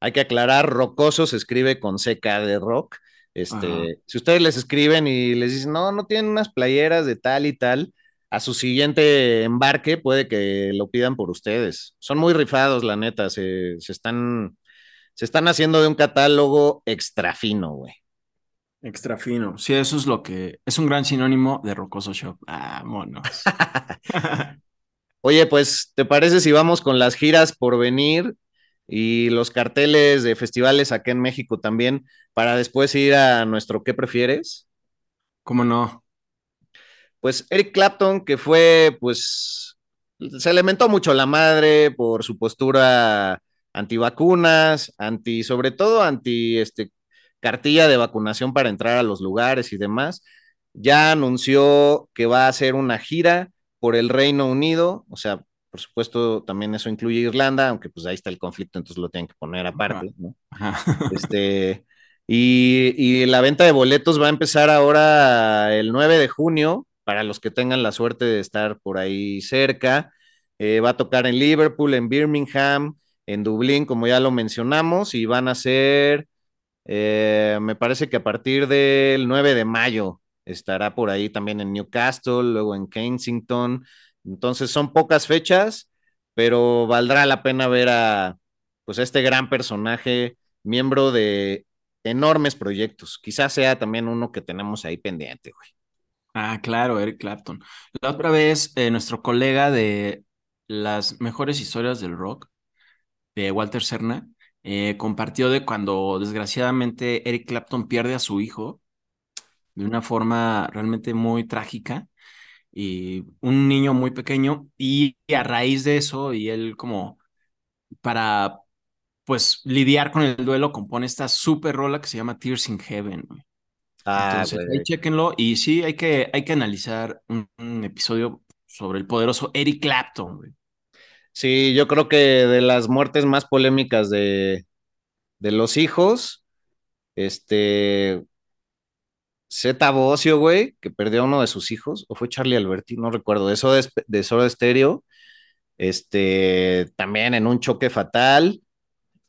[SPEAKER 5] hay que aclarar, rocoso se escribe con CK de rock. Este,
[SPEAKER 6] Ajá.
[SPEAKER 5] si ustedes les escriben y les dicen, no, no tienen unas playeras de tal y tal, a su siguiente embarque puede que lo pidan por ustedes. Son muy rifados, la neta, se, se están, se están haciendo de un catálogo extra fino, güey.
[SPEAKER 6] Extra fino. Sí, eso es lo que es un gran sinónimo de Rocoso Shop. Ah, monos.
[SPEAKER 5] Oye, pues, ¿te parece si vamos con las giras por venir y los carteles de festivales acá en México también para después ir a nuestro ¿qué prefieres?
[SPEAKER 6] ¿Cómo no?
[SPEAKER 5] Pues Eric Clapton, que fue, pues, se le mentó mucho la madre por su postura antivacunas, anti, sobre todo anti, este, cartilla de vacunación para entrar a los lugares y demás. Ya anunció que va a hacer una gira por el Reino Unido, o sea, por supuesto, también eso incluye Irlanda, aunque pues ahí está el conflicto, entonces lo tienen que poner aparte, ¿no?
[SPEAKER 6] Ajá.
[SPEAKER 5] Este, y, y la venta de boletos va a empezar ahora el 9 de junio, para los que tengan la suerte de estar por ahí cerca. Eh, va a tocar en Liverpool, en Birmingham, en Dublín, como ya lo mencionamos, y van a ser, eh, me parece que a partir del 9 de mayo estará por ahí también en Newcastle, luego en Kensington. Entonces son pocas fechas, pero valdrá la pena ver a pues este gran personaje, miembro de enormes proyectos. Quizás sea también uno que tenemos ahí pendiente, güey.
[SPEAKER 6] Ah, claro, Eric Clapton. La otra vez, eh, nuestro colega de las mejores historias del rock, de Walter Cerna, eh, compartió de cuando desgraciadamente Eric Clapton pierde a su hijo de una forma realmente muy trágica y un niño muy pequeño y a raíz de eso y él como para pues lidiar con el duelo compone esta super rola que se llama Tears in Heaven. güey.
[SPEAKER 5] Ah,
[SPEAKER 6] Entonces, ahí chéquenlo. Y sí, hay que, hay que analizar un, un episodio sobre el poderoso Eric Clapton, güey.
[SPEAKER 5] Sí, yo creo que de las muertes más polémicas de, de los hijos, este, Zeta Bocio, güey, que perdió a uno de sus hijos, o fue Charlie Alberti, no recuerdo, eso de, de Soda Stereo, este, también en un choque fatal,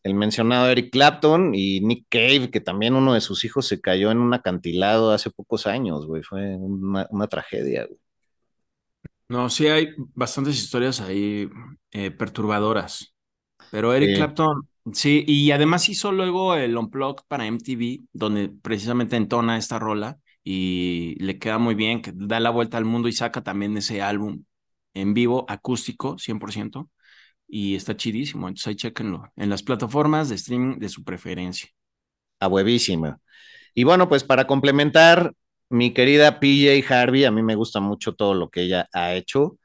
[SPEAKER 5] el mencionado Eric Clapton y Nick Cave, que también uno de sus hijos se cayó en un acantilado hace pocos años, güey, fue una, una tragedia, güey.
[SPEAKER 6] No, sí hay bastantes historias ahí eh, perturbadoras. Pero Eric
[SPEAKER 5] Sí.
[SPEAKER 6] Clapton, sí, y además hizo luego el Unplugged para MTV, donde precisamente entona esta rola y le queda muy bien, que da la vuelta al mundo y saca también ese álbum en vivo, acústico, 100%, y está chidísimo. Entonces ahí chequenlo en las plataformas de streaming de su preferencia.
[SPEAKER 5] a huevísima. Y bueno, pues para complementar, mi querida PJ Harvey, a mí me gusta mucho todo lo que ella ha hecho.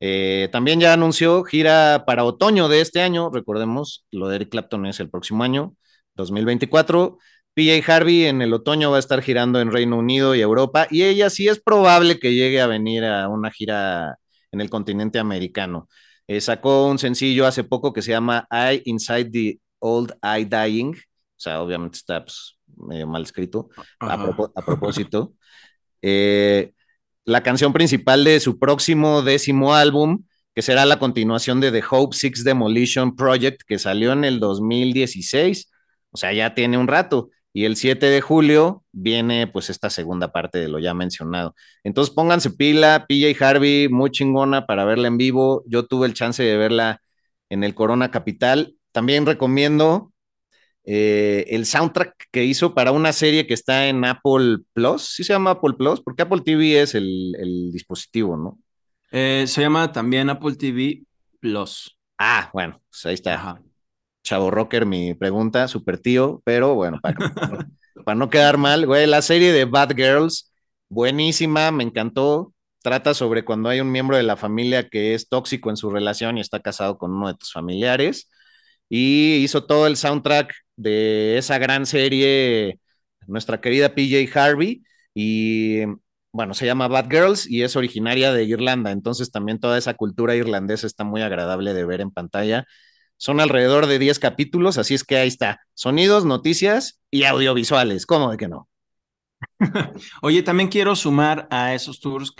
[SPEAKER 5] Eh, también ya anunció gira para otoño de este año, recordemos, lo de Eric Clapton es el próximo año, 2024. PJ Harvey en el otoño va a estar girando en Reino Unido y Europa, y ella sí es probable que llegue a venir a una gira en el continente americano. Eh, sacó un sencillo hace poco que se llama I Inside the Old Eye Dying, o sea, obviamente está pues, medio mal escrito, a, a propósito. Eh, la canción principal de su próximo décimo álbum, que será la continuación de The Hope Six Demolition Project, que salió en el 2016, o sea, ya tiene un rato. Y el 7 de julio viene pues esta segunda parte de lo ya mencionado. Entonces pónganse pila, PJ Harvey, muy chingona para verla en vivo. Yo tuve el chance de verla en el Corona Capital. También recomiendo eh, el soundtrack que hizo para una serie que está en Apple Plus. ¿Sí se llama Apple Plus? Porque Apple TV es el, el dispositivo, ¿no?
[SPEAKER 6] Eh, se llama también Apple TV Plus.
[SPEAKER 5] Ah, bueno, pues ahí está.
[SPEAKER 6] Ajá.
[SPEAKER 5] Chavo Rocker, mi pregunta, super tío, pero bueno, para, para no quedar mal, güey, la serie de Bad Girls, buenísima, me encantó. Trata sobre cuando hay un miembro de la familia que es tóxico en su relación y está casado con uno de tus familiares. Y hizo todo el soundtrack de esa gran serie, nuestra querida PJ Harvey. Y bueno, se llama Bad Girls y es originaria de Irlanda. Entonces también toda esa cultura irlandesa está muy agradable de ver en pantalla. Son alrededor de 10 capítulos, así es que ahí está. Sonidos, noticias y audiovisuales. ¿Cómo de que no?
[SPEAKER 6] Oye, también quiero sumar a esos tours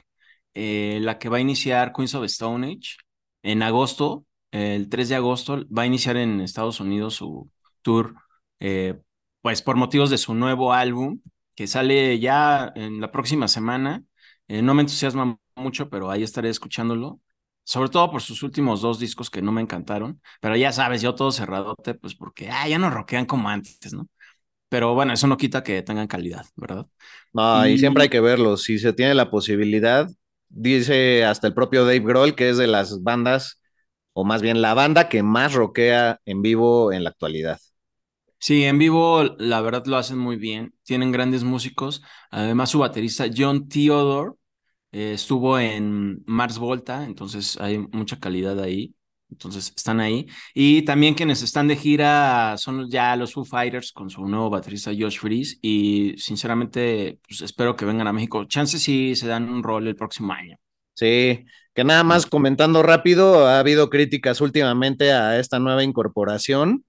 [SPEAKER 6] eh, la que va a iniciar Queens of Stone Age en agosto, el 3 de agosto, va a iniciar en Estados Unidos su tour, eh, pues por motivos de su nuevo álbum, que sale ya en la próxima semana. Eh, no me entusiasma mucho, pero ahí estaré escuchándolo. Sobre todo por sus últimos dos discos que no me encantaron, pero ya sabes, yo todo cerradote, pues porque ah, ya no rockean como antes, ¿no? Pero bueno, eso no quita que tengan calidad, ¿verdad?
[SPEAKER 5] No, y...
[SPEAKER 6] Y-
[SPEAKER 5] siempre hay que verlo. Si se tiene la posibilidad, dice hasta el propio Dave Grohl que es de las bandas, o más bien la banda que más rockea en vivo en la actualidad.
[SPEAKER 6] Sí, en vivo la verdad lo hacen muy bien, tienen grandes músicos, además su baterista John Theodore eh, estuvo en Mars Volta, entonces hay mucha calidad ahí, entonces están ahí. Y también quienes están de gira son ya los Foo Fighters con su nuevo baterista Josh Freeze y sinceramente pues, espero que vengan a México. Chances sí se dan un rol el próximo año.
[SPEAKER 5] Sí, que nada más comentando rápido, ha habido críticas últimamente a esta nueva incorporación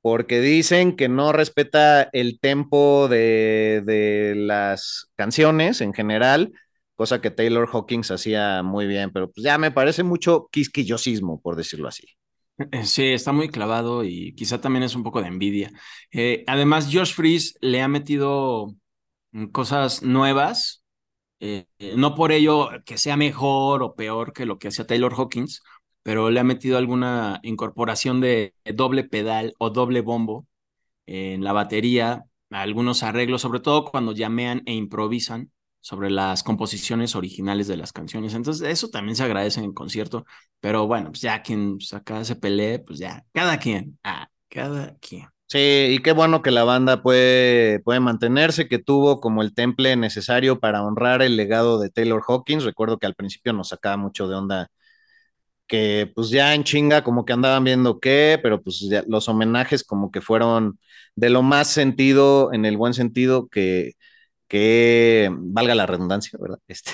[SPEAKER 5] porque dicen que no respeta el tempo de, de, las canciones en general, cosa que Taylor Hawkins hacía muy bien, pero pues ya me parece mucho quisquillosismo, por decirlo así.
[SPEAKER 6] Sí, está muy clavado y quizá también es un poco de envidia. Eh, además, Josh Freeze le ha metido cosas nuevas, eh, no por ello que sea mejor o peor que lo que hacía Taylor Hawkins, pero le ha metido alguna incorporación de doble pedal o doble bombo en la batería, algunos arreglos, sobre todo cuando llamean e improvisan sobre las composiciones originales de las canciones. Entonces, eso también se agradece en el concierto, pero bueno, pues ya quien pues acá se pelee, pues ya, cada quien, ah, cada quien.
[SPEAKER 5] Sí, y qué bueno que la banda puede, puede mantenerse, que tuvo como el temple necesario para honrar el legado de Taylor Hawkins. Recuerdo que al principio nos sacaba mucho de onda que pues ya en chinga como que andaban viendo qué, pero pues ya los homenajes como que fueron de lo más sentido, en el buen sentido que, que valga la redundancia, ¿verdad? Este,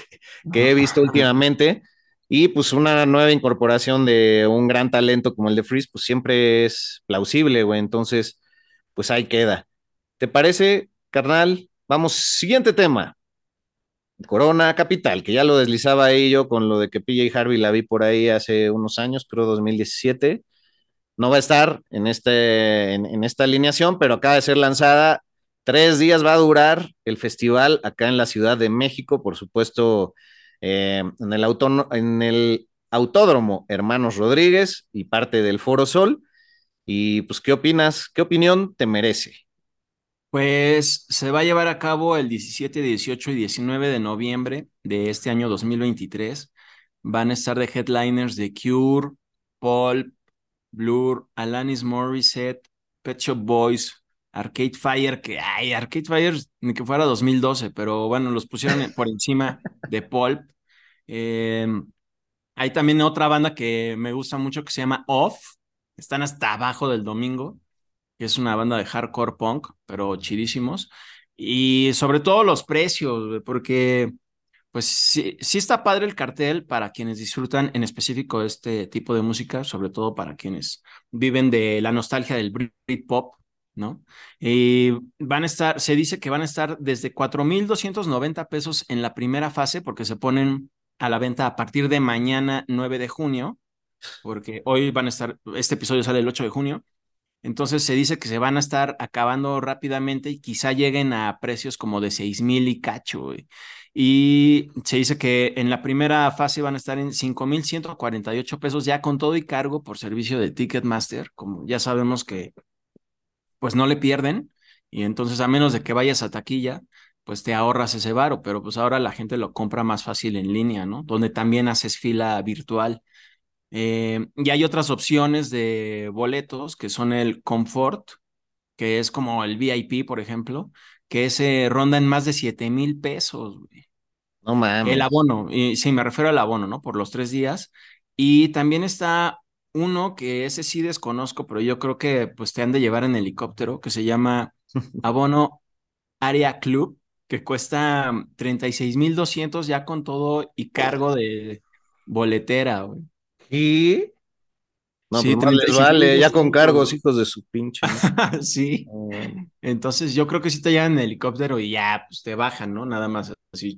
[SPEAKER 5] que he visto últimamente. Y pues una nueva incorporación de un gran talento como el de Freeze, pues siempre es plausible, güey. Entonces, pues ahí queda. ¿Te parece, carnal? Vamos, siguiente tema. Corona Capital, que ya lo deslizaba ahí yo con lo de que PJ Harvey la vi por ahí hace unos años, creo 2017. No va a estar en, este, en, esta alineación, pero acaba de ser lanzada. Tres días va a durar el festival acá en la Ciudad de México, por supuesto, eh, en, el en el Autódromo Hermanos Rodríguez y parte del Foro Sol. Y pues, ¿qué opinas? ¿Qué opinión te merece?
[SPEAKER 6] Pues se va a llevar a cabo el 17, 18 y 19 de noviembre de este año 2023. Van a estar de headliners de Cure, Paul, Blur, Alanis Morissette, Pet Shop Boys, Arcade Fire, que ay, Arcade Fire ni que fuera 2012, pero bueno, los pusieron por encima de Pulp. Eh, hay también otra banda que me gusta mucho que se llama Off, están hasta abajo del domingo que es una banda de hardcore punk, pero chidísimos. Y sobre todo los precios, porque pues sí, sí está padre el cartel para quienes disfrutan en específico este tipo de música, sobre todo para quienes viven de la nostalgia del Britpop, ¿no? Y van a estar, se dice que van a estar desde 4.290 pesos en la primera fase, porque se ponen a la venta a partir de mañana 9 de junio, porque hoy van a estar, este episodio sale el 8 de junio, entonces se dice que se van a estar acabando rápidamente y quizá lleguen a precios como de 6 mil y cacho. Y se dice que en la primera fase van a estar en 5 mil 148 pesos ya con todo y cargo por servicio de Ticketmaster. Como ya sabemos que pues no le pierden. Y entonces a menos de que vayas a taquilla, pues te ahorras ese varo. Pero pues ahora la gente lo compra más fácil en línea, ¿no? Donde también haces fila virtual. Eh, y hay otras opciones de boletos que son el Comfort, que es como el VIP, por ejemplo, que se ronda en más de 7 mil pesos.
[SPEAKER 5] No mames.
[SPEAKER 6] El abono, y sí, me refiero al abono, ¿no? Por los tres días. Y también está uno que ese sí desconozco, pero yo creo que pues te han de llevar en helicóptero, que se llama abono Area Club, que cuesta 36,200 ya con todo y cargo de boletera, güey.
[SPEAKER 5] Y. No, sí, pues les vale, ya con cargos, hijos de su pinche.
[SPEAKER 6] sí. Entonces, yo creo que si te llevan en helicóptero y ya, pues te bajan, ¿no? Nada más así.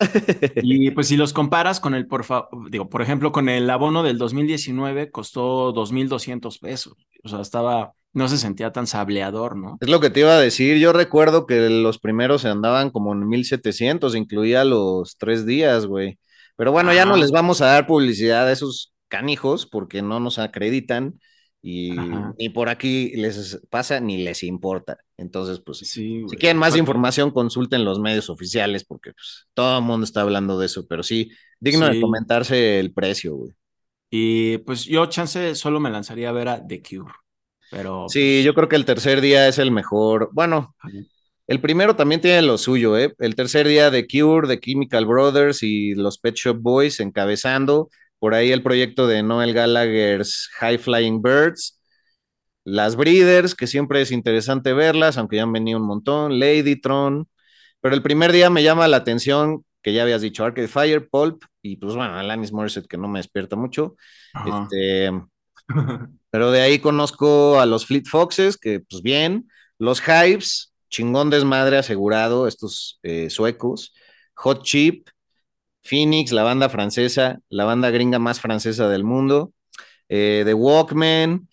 [SPEAKER 6] y pues si los comparas con el, por digo, por ejemplo, con el abono del 2019 costó 2.200 pesos. O sea, estaba, no se sentía tan sableador, ¿no?
[SPEAKER 5] Es lo que te iba a decir. Yo recuerdo que los primeros se andaban como en 1.700, incluía los tres días, güey. Pero bueno, ya no les vamos a dar publicidad a esos canijos porque no nos acreditan y ni por aquí les pasa ni les importa. Entonces, pues, si quieren más información, consulten los medios oficiales porque pues, todo el mundo está hablando de eso, pero sí, digno de comentarse el precio, güey.
[SPEAKER 6] Y pues yo, chance, solo me lanzaría a ver a The Cure. Pero,
[SPEAKER 5] sí,
[SPEAKER 6] pues
[SPEAKER 5] yo creo que el tercer día es el mejor. Bueno, el primero también tiene lo suyo, ¿eh? El tercer día de Cure, de Chemical Brothers y los Pet Shop Boys encabezando. Por ahí el proyecto de Noel Gallagher's High Flying Birds. Las Breeders, que siempre es interesante verlas, aunque ya han venido un montón. Ladytron. Pero el primer día me llama la atención, que ya habías dicho, Arcade Fire, Pulp, y pues bueno, Alanis Morissette, que no me despierta mucho. Este, pero de ahí conozco a los Fleet Foxes, que pues bien. Los Hives, chingón desmadre asegurado, estos eh, suecos, Hot Chip, Phoenix, la banda francesa, la banda gringa más francesa del mundo, eh, The Walkman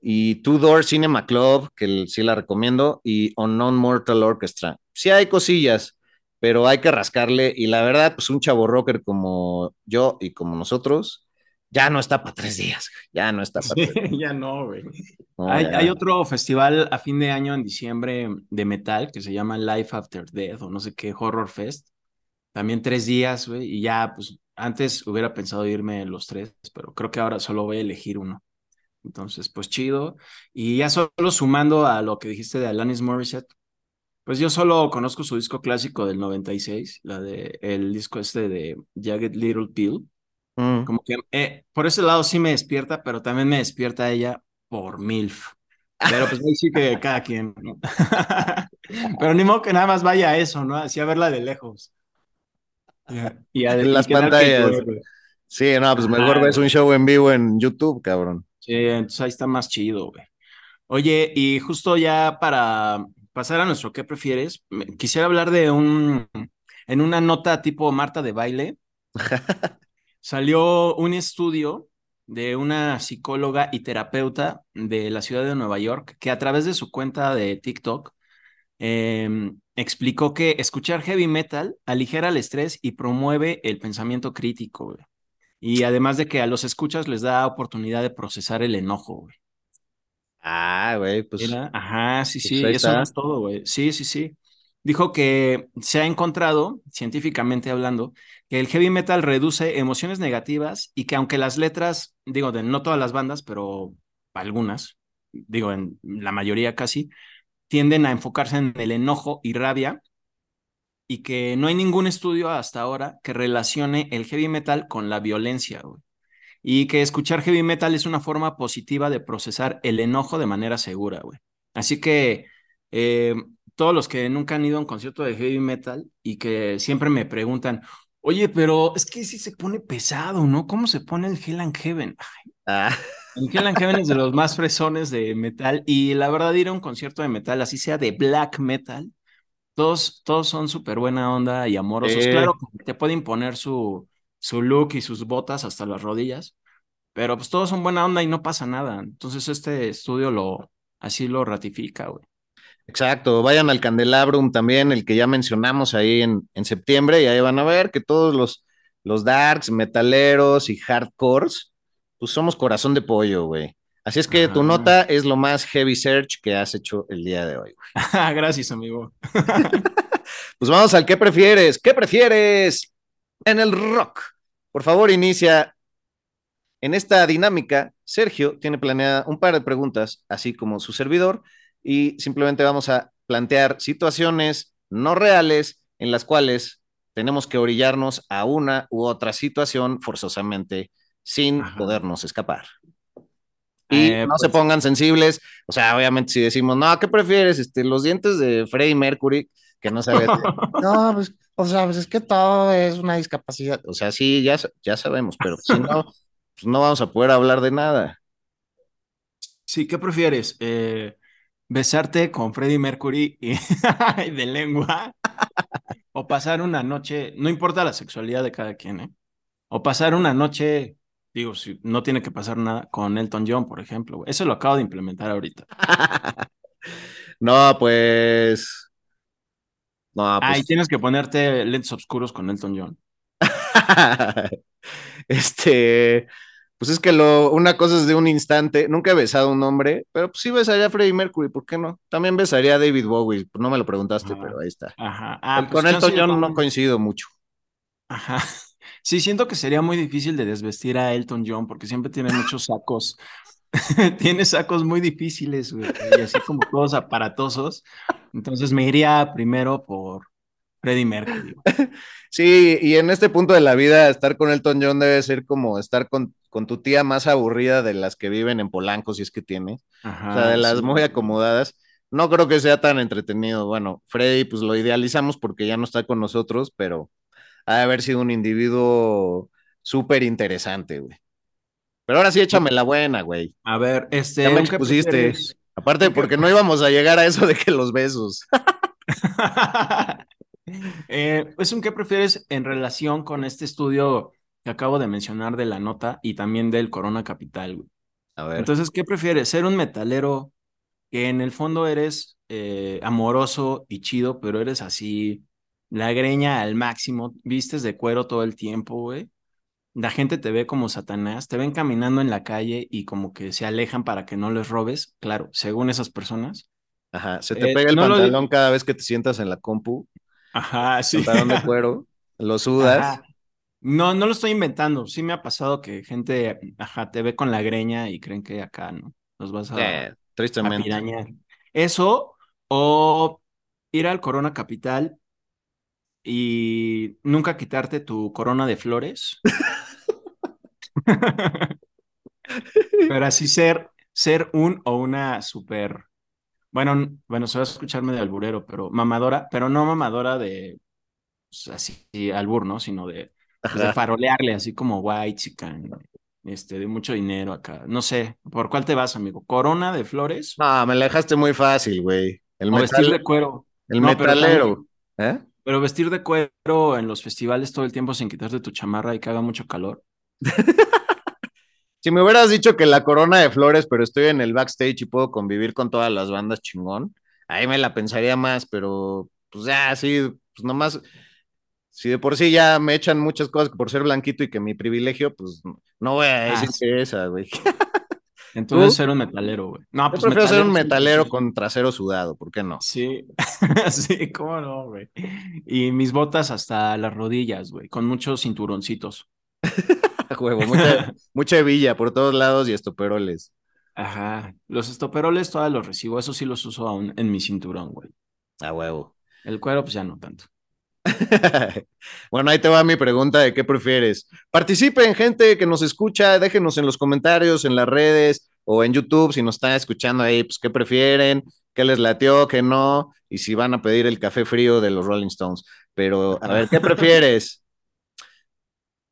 [SPEAKER 5] y Two Door Cinema Club, que sí la recomiendo, y Unknown Mortal Orchestra. Sí hay cosillas, pero hay que rascarle, y la verdad, pues un chavo rocker como yo y como nosotros, ya no está para tres días, ya no está para
[SPEAKER 6] tres Ya no, güey. hay, otro festival a fin de año en diciembre de metal que se llama Life After Death o no sé qué, Horror Fest. También tres días, güey, y ya, pues antes hubiera pensado irme los tres, pero creo que ahora solo voy a elegir uno. Entonces, pues chido. Y ya solo sumando a lo que dijiste de Alanis Morissette, pues yo solo conozco su disco clásico del 96, la de el disco este de Jagged Little Pill Mm. Como que eh, por ese lado sí me despierta, pero también me despierta ella por MILF. Pero pues ahí sí que cada quien. pero ni modo que nada más vaya a eso, ¿no? Así a verla de lejos.
[SPEAKER 5] Y a, las pantallas. Sí, no, pues mejor
[SPEAKER 6] Ajá,
[SPEAKER 5] ves un show en vivo en YouTube, cabrón.
[SPEAKER 6] Sí, entonces ahí está más chido, güey. Oye, y justo ya para pasar a nuestro ¿qué prefieres? Quisiera hablar de un, en una nota tipo Marta de baile, salió un estudio de una psicóloga y terapeuta de la ciudad de Nueva York que a través de su cuenta de TikTok em, explicó que escuchar heavy metal aligera el estrés y promueve el pensamiento crítico, güey. Y además de que a los escuchas les da oportunidad de procesar el enojo, güey.
[SPEAKER 5] Ah, güey, pues,
[SPEAKER 6] ajá, sí,
[SPEAKER 5] pues
[SPEAKER 6] sí, eso no es todo, güey. Sí, sí, sí. Dijo que se ha encontrado, científicamente hablando, que el heavy metal reduce emociones negativas y que aunque las letras, digo, de no todas las bandas, pero algunas, digo, en la mayoría casi, tienden a enfocarse en el enojo y rabia y que no hay ningún estudio hasta ahora que relacione el heavy metal con la violencia, güey. Y que escuchar heavy metal es una forma positiva de procesar el enojo de manera segura, güey. Así que eh, todos los que nunca han ido a un concierto de heavy metal y que siempre me preguntan, oye, pero es que sí se pone pesado, ¿no? ¿Cómo se pone el Hell and Heaven? Ay,
[SPEAKER 5] Ah,
[SPEAKER 6] el Hell and Heaven es de los más fresones de metal y la verdad ir a un concierto de metal, así sea de black metal, todos, todos son súper buena onda y amorosos.
[SPEAKER 5] eh,
[SPEAKER 6] Claro, te puede imponer su, su look y sus botas hasta las rodillas, pero pues todos son buena onda y no pasa nada. Entonces este estudio lo, así lo ratifica, güey.
[SPEAKER 5] Exacto, vayan al Candelabrum también, el que ya mencionamos ahí en, en septiembre, y ahí van a ver que todos los, los darks, metaleros y hardcores, pues somos corazón de pollo, güey. Así es que tu nota es lo más heavy search que has hecho el día de hoy, güey.
[SPEAKER 6] Gracias, amigo.
[SPEAKER 5] Pues vamos al ¿qué prefieres? ¿Qué prefieres en el rock? Por favor, inicia. En esta dinámica, Sergio tiene planeada un par de preguntas, así como su servidor, y simplemente vamos a plantear situaciones no reales en las cuales tenemos que orillarnos a una u otra situación forzosamente sin
[SPEAKER 6] Ajá.
[SPEAKER 5] podernos escapar. Y
[SPEAKER 6] Eh,
[SPEAKER 5] no se
[SPEAKER 6] pues,
[SPEAKER 5] pongan sensibles, o sea, obviamente si decimos, no, ¿qué prefieres? Este, los dientes de Freddie Mercury, que no sabe, no, pues, o sea, pues es que todo es una discapacidad, o sea, sí, ya, ya sabemos, pero si no, pues no vamos a poder hablar de nada.
[SPEAKER 6] Sí, ¿qué prefieres? Eh, ¿besarte con Freddie Mercury y, de lengua? ¿O pasar una noche, no importa la sexualidad de cada quien, ¿eh? O pasar una noche, digo, si no tiene que pasar nada con Elton John, por ejemplo. Eso lo acabo de implementar ahorita.
[SPEAKER 5] No, pues, no, pues,
[SPEAKER 6] tienes que ponerte lentes oscuros con Elton John.
[SPEAKER 5] este, pues es que lo, una cosa es de un instante, nunca he besado a un hombre, pero pues sí besaría a Freddie Mercury, ¿por qué no? También besaría a David Bowie, no me lo preguntaste,
[SPEAKER 6] Ajá.
[SPEAKER 5] pero ahí está.
[SPEAKER 6] Ajá. Ah, pues
[SPEAKER 5] con Elton
[SPEAKER 6] chance
[SPEAKER 5] John no coincido mucho.
[SPEAKER 6] Ajá. Sí, siento que sería muy difícil de desvestir a Elton John porque siempre tiene muchos sacos. Tiene sacos muy difíciles, güey, y así como todos aparatosos. Entonces me iría primero por Freddie Mercury.
[SPEAKER 5] Sí, y en este punto de la vida, estar con Elton John debe ser como estar con, con tu tía más aburrida de las que viven en Polanco, si es que tiene. O sea, de
[SPEAKER 6] Ajá,
[SPEAKER 5] las
[SPEAKER 6] sí.
[SPEAKER 5] muy acomodadas. No creo que sea tan entretenido. Bueno, Freddy, pues lo idealizamos porque ya no está con nosotros, pero ha de haber sido un individuo súper interesante, güey. Pero ahora sí, échame la buena, güey.
[SPEAKER 6] A ver, este,
[SPEAKER 5] Ya me
[SPEAKER 6] ¿un qué
[SPEAKER 5] expusiste.
[SPEAKER 6] prefieres?
[SPEAKER 5] Aparte,
[SPEAKER 6] ¿Un qué-
[SPEAKER 5] porque no íbamos a llegar a eso de que los besos.
[SPEAKER 6] Eh, es un qué prefieres en relación con este estudio que acabo de mencionar de la nota y también del Corona Capital, güey.
[SPEAKER 5] A ver.
[SPEAKER 6] Entonces, ¿qué prefieres? ¿Ser un metalero que en el fondo eres eh, amoroso y chido, pero eres así, la greña al máximo, vistes de cuero todo el tiempo, güey? La gente te ve como Satanás, te ven caminando en la calle y como que se alejan para que no les robes, claro, según esas personas.
[SPEAKER 5] Ajá, se te
[SPEAKER 6] Eh,
[SPEAKER 5] pega el
[SPEAKER 6] no
[SPEAKER 5] pantalón cada vez que te sientas en la compu,
[SPEAKER 6] Ajá, sí.
[SPEAKER 5] pantalón de cuero, lo sudas.
[SPEAKER 6] Ajá. No, no lo estoy inventando. Sí me ha pasado que gente, ajá, te ve con la greña y creen que acá, ¿no? Los vas a,
[SPEAKER 5] Eh,
[SPEAKER 6] a
[SPEAKER 5] tristemente.
[SPEAKER 6] pirañar. Eso, o ir al Corona Capital y nunca quitarte tu corona de flores. Pero así ser, ser un o una super, bueno, bueno, se va a escuchar medio alburero, pero mamadora, pero no mamadora de pues, así albur, ¿no? Sino de pues, de farolearle, así como white chican, este, de mucho dinero acá. No sé, ¿por cuál te vas, amigo? ¿Corona de flores?
[SPEAKER 5] No, me la dejaste muy fácil, güey.
[SPEAKER 6] El vestir de cuero.
[SPEAKER 5] El metalero. ¿Eh?
[SPEAKER 6] Pero vestir de cuero en los festivales todo el tiempo sin quitarte tu chamarra y que haga mucho calor.
[SPEAKER 5] si me hubieras dicho que la corona de flores, pero estoy en el backstage y puedo convivir con todas las bandas chingón, ahí me la pensaría más, pero pues ya, sí, pues nomás, si de por sí ya me echan muchas cosas por ser blanquito y que mi privilegio, pues no voy a decir ah, que esa, güey.
[SPEAKER 6] Entonces ser un metalero, güey.
[SPEAKER 5] No, pues prefiero ser un metalero con trasero sudado, ¿por qué no?
[SPEAKER 6] Sí, sí, cómo no, güey. Y mis botas hasta las rodillas, güey, con muchos cinturoncitos.
[SPEAKER 5] Juego, mucha, mucha hebilla por todos lados y estoperoles.
[SPEAKER 6] Ajá, los estoperoles todavía los recibo, eso sí los uso aún en mi cinturón, güey.
[SPEAKER 5] A huevo.
[SPEAKER 6] El cuero, pues ya no tanto.
[SPEAKER 5] bueno, ahí te va mi pregunta de qué prefieres. Participen, gente que nos escucha, déjenos en los comentarios, en las redes o en YouTube si nos están escuchando ahí, pues qué prefieren, qué les latió, qué no, y si van a pedir el café frío de los Rolling Stones. Pero, a ver, ¿qué prefieres?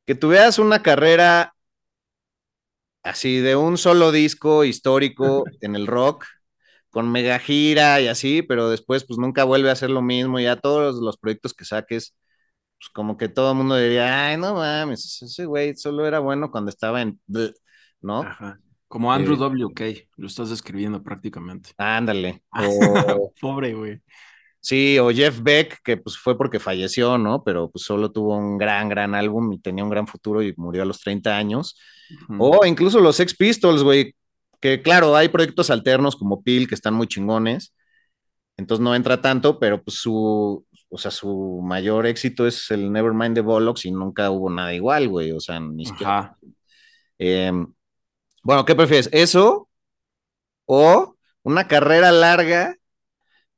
[SPEAKER 5] Que tuvieras una carrera así de un solo disco histórico en el rock con mega gira y así, pero después pues nunca vuelve a hacer lo mismo, ya todos los proyectos que saques, pues como que todo el mundo diría, ay, no mames, ese güey solo era bueno cuando estaba en, ¿no?
[SPEAKER 6] Ajá. Como Andrew eh, WK, lo estás describiendo prácticamente.
[SPEAKER 5] Ándale.
[SPEAKER 6] Pobre, güey.
[SPEAKER 5] Sí, o Jeff Beck, que pues fue porque falleció, ¿no? Pero pues solo tuvo un gran, gran álbum y tenía un gran futuro y murió a los 30 años. O incluso los Sex Pistols, güey, que claro, hay proyectos alternos como Peel que están muy chingones, entonces no entra tanto, pero pues su, o sea, su mayor éxito es el Nevermind the Bollocks y nunca hubo nada igual, güey, o sea, ni siquiera. Em, bueno, ¿qué prefieres? ¿Eso o una carrera larga,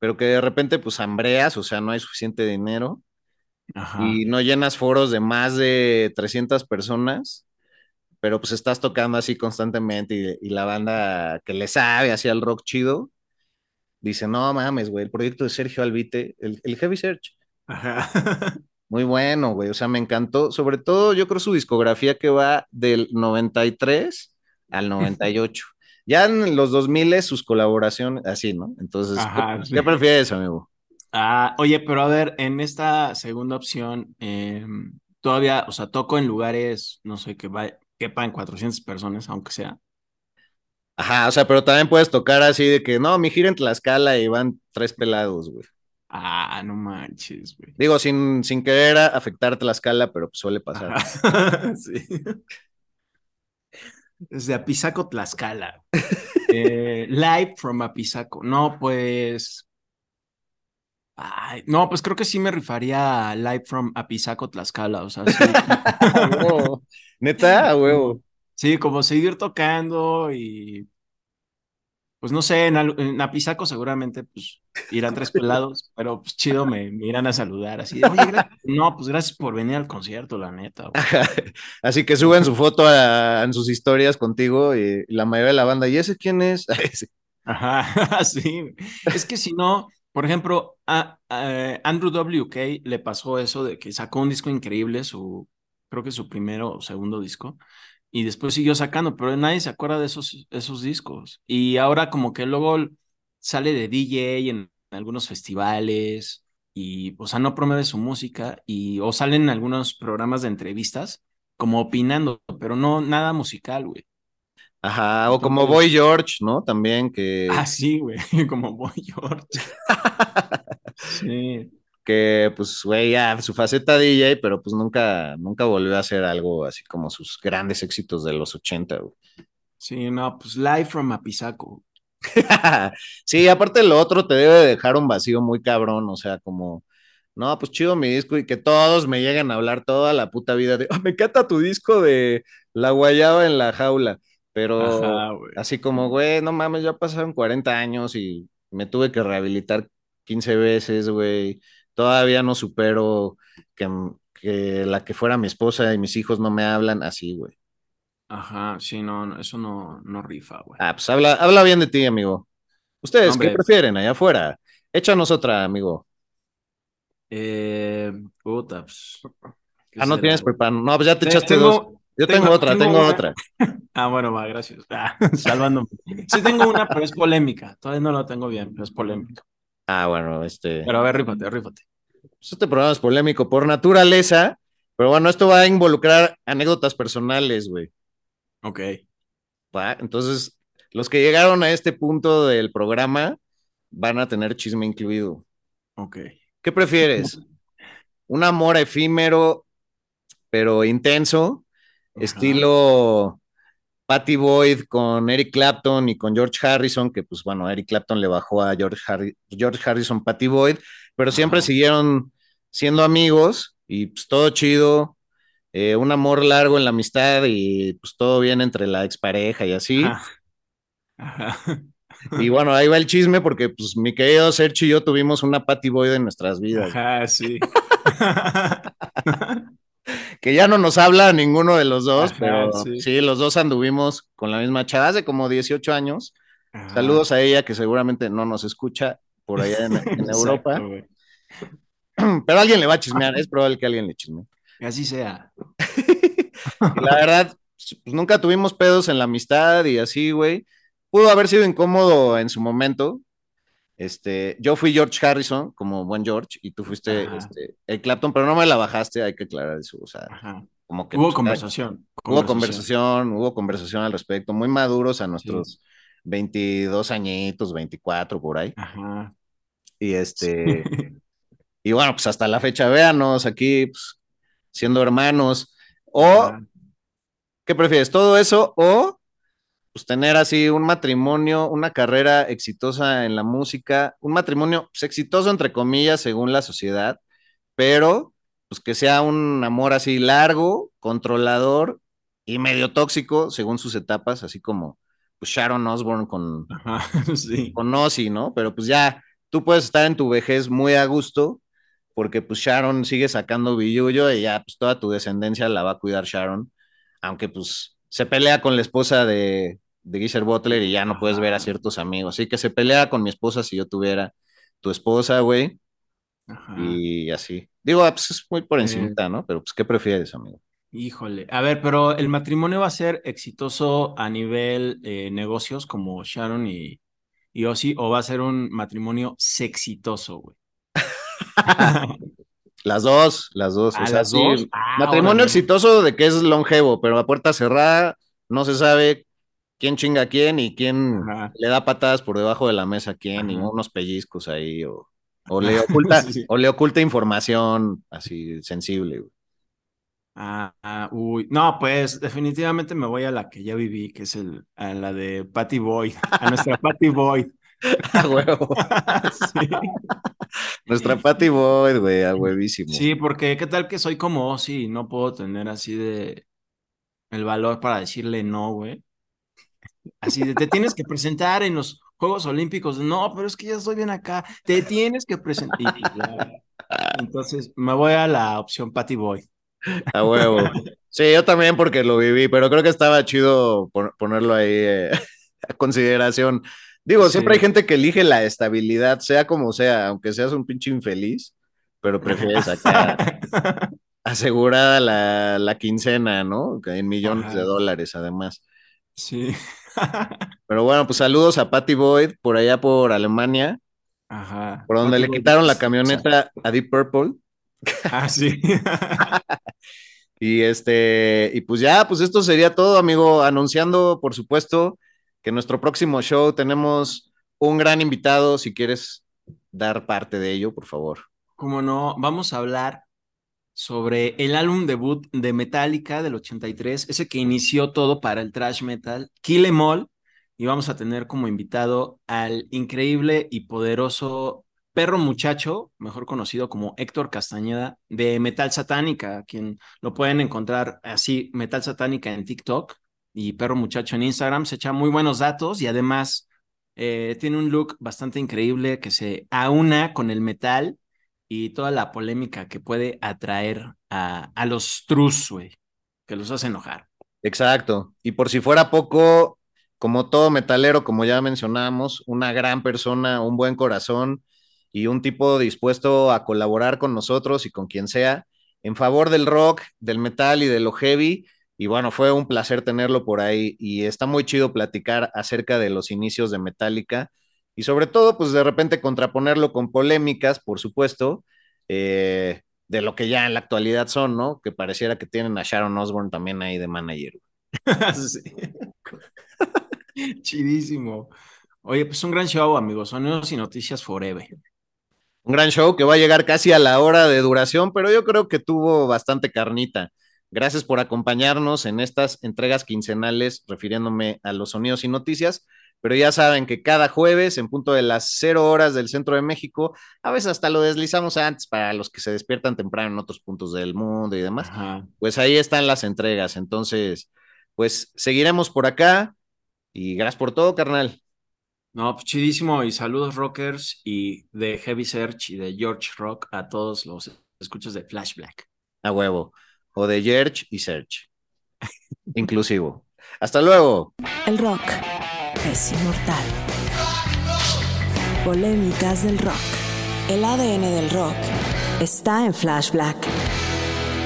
[SPEAKER 5] pero que de repente pues hambreas, o sea, no hay suficiente dinero y no llenas foros de más de 300 personas? pero pues estás tocando así constantemente y, la banda que le sabe hacia el rock chido, dice, no mames, güey, el proyecto de Sergio Albite, el, Heavy Search. Muy bueno, güey, o sea, me encantó, sobre todo yo creo su discografía que va del 93 al 98. Ya en los 2000 sus colaboraciones, así, ¿no? Entonces, ¿qué, prefieres, amigo?
[SPEAKER 6] Ah, oye, pero a ver, en esta segunda opción, em, todavía, o sea, toco en lugares, no sé, que va, quepan 400 personas, aunque sea.
[SPEAKER 5] Ajá, o sea, pero también puedes tocar así de que, no, mi gira en Tlaxcala y van tres pelados, güey.
[SPEAKER 6] Ah, no manches, güey.
[SPEAKER 5] Digo, sin, sin querer afectar Tlaxcala, pero pues suele pasar. sí.
[SPEAKER 6] Desde Apizaco, Tlaxcala. Eh, live from Apizaco. No, pues. Ay, no, pues creo que sí me rifaría live from Apizaco, Tlaxcala. O sea, sí.
[SPEAKER 5] Neta, a huevo.
[SPEAKER 6] Sí, como seguir tocando y pues no sé, en, Apizaco seguramente pues irán tres pelados, pero pues chido me, irán a saludar así no, pues gracias por venir al concierto, la neta.
[SPEAKER 5] Así que suben su foto en sus historias contigo y, la mayoría de la banda, ¿y ese quién es?
[SPEAKER 6] Ajá, sí. Es que si no, por ejemplo, a, a Andrew WK le pasó eso de que sacó un disco increíble, su creo que su primero o segundo disco, y después siguió sacando, pero nadie se acuerda de esos, esos discos. Y ahora como que luego sale de DJ en algunos festivales y, o sea, no promueve su música y, o salen en algunos programas de entrevistas como opinando, pero no nada musical, güey.
[SPEAKER 5] Ajá, o como Boy George, ¿no? También que...
[SPEAKER 6] Ah, sí, güey, como Boy George.
[SPEAKER 5] sí que pues, güey, ya su faceta DJ, pero pues nunca, nunca volvió a hacer algo así como sus grandes éxitos de los 80, güey.
[SPEAKER 6] Sí, no, pues Live from Apizaco.
[SPEAKER 5] sí, aparte lo otro te debe dejar un vacío muy cabrón, o sea, como, no, pues chido mi disco y que todos me lleguen a hablar toda la puta vida de, oh, me encanta tu disco de La Guayaba en la jaula, pero así como, güey, no mames, ya pasaron 40 años y me tuve que rehabilitar 15 veces, güey todavía no supero que, la que fuera mi esposa y mis hijos no me hablan así, güey.
[SPEAKER 6] Ajá, sí, no, eso no, no rifa, güey.
[SPEAKER 5] Ah, pues habla, habla bien de ti, amigo. ¿Ustedes qué prefieren allá afuera? Échanos otra, amigo.
[SPEAKER 6] Eh, puta, pues, que
[SPEAKER 5] Ah, no
[SPEAKER 6] será,
[SPEAKER 5] tienes preparado. No, pues ya te
[SPEAKER 6] Te-
[SPEAKER 5] echaste
[SPEAKER 6] tengo-
[SPEAKER 5] dos. Yo tengo, otra, tengo, otra.
[SPEAKER 6] Ah, bueno, va, gracias. Ah, salvándome. Sí tengo una, pero es polémica. Todavía no la tengo bien, pero es polémica.
[SPEAKER 5] Ah, bueno, este.
[SPEAKER 6] Pero a ver, rífate, rífate.
[SPEAKER 5] pues este programa es polémico por naturaleza, pero bueno, esto va a involucrar anécdotas personales, güey.
[SPEAKER 6] Ok.
[SPEAKER 5] ¿va? Entonces, los que llegaron a este punto del programa van a tener chisme incluido.
[SPEAKER 6] Ok.
[SPEAKER 5] ¿Qué prefieres? ¿Un amor efímero, pero intenso? Estilo Patty Boyd con Eric Clapton y con George Harrison, que pues bueno, Eric Clapton le bajó a George, Harri- George Harrison, Patty Boyd, pero siempre
[SPEAKER 6] Ajá.
[SPEAKER 5] siguieron siendo amigos y pues todo chido, eh, un amor largo en la amistad y pues todo bien entre la expareja y así.
[SPEAKER 6] Ajá. Ajá.
[SPEAKER 5] Y bueno, ahí va el chisme porque pues mi querido Sergio y yo tuvimos una Patty Boyd en nuestras vidas,
[SPEAKER 6] Ajá, sí.
[SPEAKER 5] que ya no nos habla ninguno de los dos,
[SPEAKER 6] Ajá,
[SPEAKER 5] pero
[SPEAKER 6] sí.
[SPEAKER 5] sí. los dos anduvimos con la misma chava hace como 18 años.
[SPEAKER 6] Ajá.
[SPEAKER 5] Saludos a ella que seguramente no nos escucha por allá en, en Europa,
[SPEAKER 6] Exacto,
[SPEAKER 5] pero alguien le va a chismear, es probable que alguien le chisme.
[SPEAKER 6] Que así sea.
[SPEAKER 5] La verdad, pues nunca tuvimos pedos en la amistad y así, güey. Pudo haber sido incómodo en su momento. Este, yo fui George Harrison, como buen George, y tú fuiste este, el Clapton, pero no me la bajaste, hay que aclarar eso. O sea,
[SPEAKER 6] Ajá.
[SPEAKER 5] como que
[SPEAKER 6] Hubo conversación.
[SPEAKER 5] Hubo conversación, hubo conversación al respecto, muy maduros a nuestros 22 añitos, 24 por ahí.
[SPEAKER 6] Ajá.
[SPEAKER 5] Y este, y bueno, pues hasta la fecha, véanos aquí, pues, siendo hermanos. O,
[SPEAKER 6] Ajá.
[SPEAKER 5] ¿qué prefieres? ¿Todo eso o pues tener así un matrimonio, una carrera exitosa en la música, un matrimonio pues, exitoso entre comillas según la sociedad, pero pues que sea un amor así largo, controlador y medio tóxico según sus etapas, así como pues, Sharon Osbourne con,
[SPEAKER 6] Ajá. Sí.
[SPEAKER 5] con Ozzy, ¿no? Pero pues ya tú puedes estar en tu vejez muy a gusto porque pues Sharon sigue sacando billullo y ya pues toda tu descendencia la va a cuidar Sharon, aunque pues se pelea con la esposa de, de Geezer Butler y ya no puedes ver a ciertos amigos. Así que se pelea con mi esposa si yo tuviera tu esposa, güey,
[SPEAKER 6] Ajá.
[SPEAKER 5] y así. Digo, pues es muy por encimita, ¿no? Pero pues, ¿qué prefieres, amigo?
[SPEAKER 6] Híjole, a ver, pero el matrimonio va a ser exitoso a nivel eh, negocios como Sharon y, y Ozzy, o va a ser un matrimonio sexitoso, güey.
[SPEAKER 5] Las dos, las dos.
[SPEAKER 6] ¿A
[SPEAKER 5] o sea,
[SPEAKER 6] las
[SPEAKER 5] sí,
[SPEAKER 6] dos? Ah,
[SPEAKER 5] matrimonio
[SPEAKER 6] órale.
[SPEAKER 5] exitoso de que es longevo, pero a puerta cerrada no se sabe quién chinga a quién y quién
[SPEAKER 6] Ajá.
[SPEAKER 5] le da patadas por debajo de la mesa a quién y unos pellizcos ahí o, o le oculta
[SPEAKER 6] Sí.
[SPEAKER 5] o le oculta información así sensible. güey.
[SPEAKER 6] Ah, ah, uy, no, pues definitivamente me voy a la que ya viví, que es el, a la de Patty Boyd, a nuestra Patty Boyd.
[SPEAKER 5] A huevo.
[SPEAKER 6] Sí.
[SPEAKER 5] Nuestra Patty Boyd, güey, a huevísimo.
[SPEAKER 6] Sí, porque qué tal que soy como Ozzy y no puedo tener así de el valor para decirle no, güey. Así de, te tienes que presentar en los Juegos Olímpicos. No, pero es que ya estoy bien acá. Te tienes que presentar. Y. Entonces me voy a la opción Patty Boy.
[SPEAKER 5] A huevo. Sí, yo también porque lo viví, pero creo que estaba chido pon- ponerlo ahí eh, a consideración. Digo,
[SPEAKER 6] Sí.
[SPEAKER 5] siempre hay gente que elige la estabilidad, sea como sea, aunque seas un pinche infeliz, pero prefieres acá asegurada la, la quincena, ¿no? En millones
[SPEAKER 6] Ajá.
[SPEAKER 5] de dólares, además.
[SPEAKER 6] Sí.
[SPEAKER 5] Pero bueno, pues saludos a Patty Boyd por allá por Alemania,
[SPEAKER 6] Ajá.
[SPEAKER 5] por donde
[SPEAKER 6] Patty
[SPEAKER 5] le
[SPEAKER 6] Boyd.
[SPEAKER 5] quitaron la camioneta a Deep Purple.
[SPEAKER 6] Ah, sí.
[SPEAKER 5] Y este, y pues ya, pues esto sería todo, amigo, anunciando, por supuesto, que en nuestro próximo show tenemos un gran invitado, si quieres dar parte de ello, por favor.
[SPEAKER 6] Como no, vamos a hablar sobre el álbum debut de Metallica del 83, ese que inició todo para el thrash metal, Kill Em All, y vamos a tener como invitado al increíble y poderoso perro muchacho, mejor conocido como Héctor Castañeda, de Metal Satánica, quien lo pueden encontrar así, Metal Satánica en TikTok y perro muchacho en Instagram, se echa muy buenos datos y además eh, tiene un look bastante increíble que se aúna con el metal y toda la polémica que puede atraer a, los trus, güey, que los hace enojar.
[SPEAKER 5] Exacto. Y por si fuera poco, como todo metalero, como ya mencionamos, una gran persona, un buen corazón y un tipo dispuesto a colaborar con nosotros y con quien sea. en favor del rock, del metal y de lo heavy. Y bueno, fue un placer tenerlo por ahí y está muy chido platicar acerca de los inicios de Metallica y sobre todo, pues de repente contraponerlo con polémicas, por supuesto, eh, de lo que ya en la actualidad son, ¿no? Que pareciera que tienen a Sharon Osbourne también ahí de manager.
[SPEAKER 6] sí. Chidísimo. Oye, pues un gran show, amigos. Sonidos y noticias forever.
[SPEAKER 5] Un gran show que va a llegar casi a la hora de duración, pero yo creo que tuvo bastante carnita. Gracias por acompañarnos en estas entregas quincenales, refiriéndome a los sonidos y noticias. Pero ya saben que cada jueves, en punto de las cero horas del centro de México, a veces hasta lo deslizamos antes para los que se despiertan temprano en otros puntos del mundo y demás. Pues ahí están las entregas. Entonces, pues seguiremos por acá y gracias por todo, carnal.
[SPEAKER 6] No, pues chidísimo y saludos rockers y de Heavy Search y de George Rock a todos los escuchos de Flash Black.
[SPEAKER 5] A huevo. O de George y Search. Inclusivo. Hasta luego.
[SPEAKER 4] El rock es inmortal. Polémicas del rock. El ADN del rock está en Flash Black.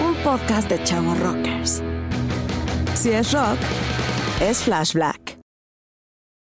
[SPEAKER 4] Un podcast de chavos rockers. Si es rock, es Flash Black.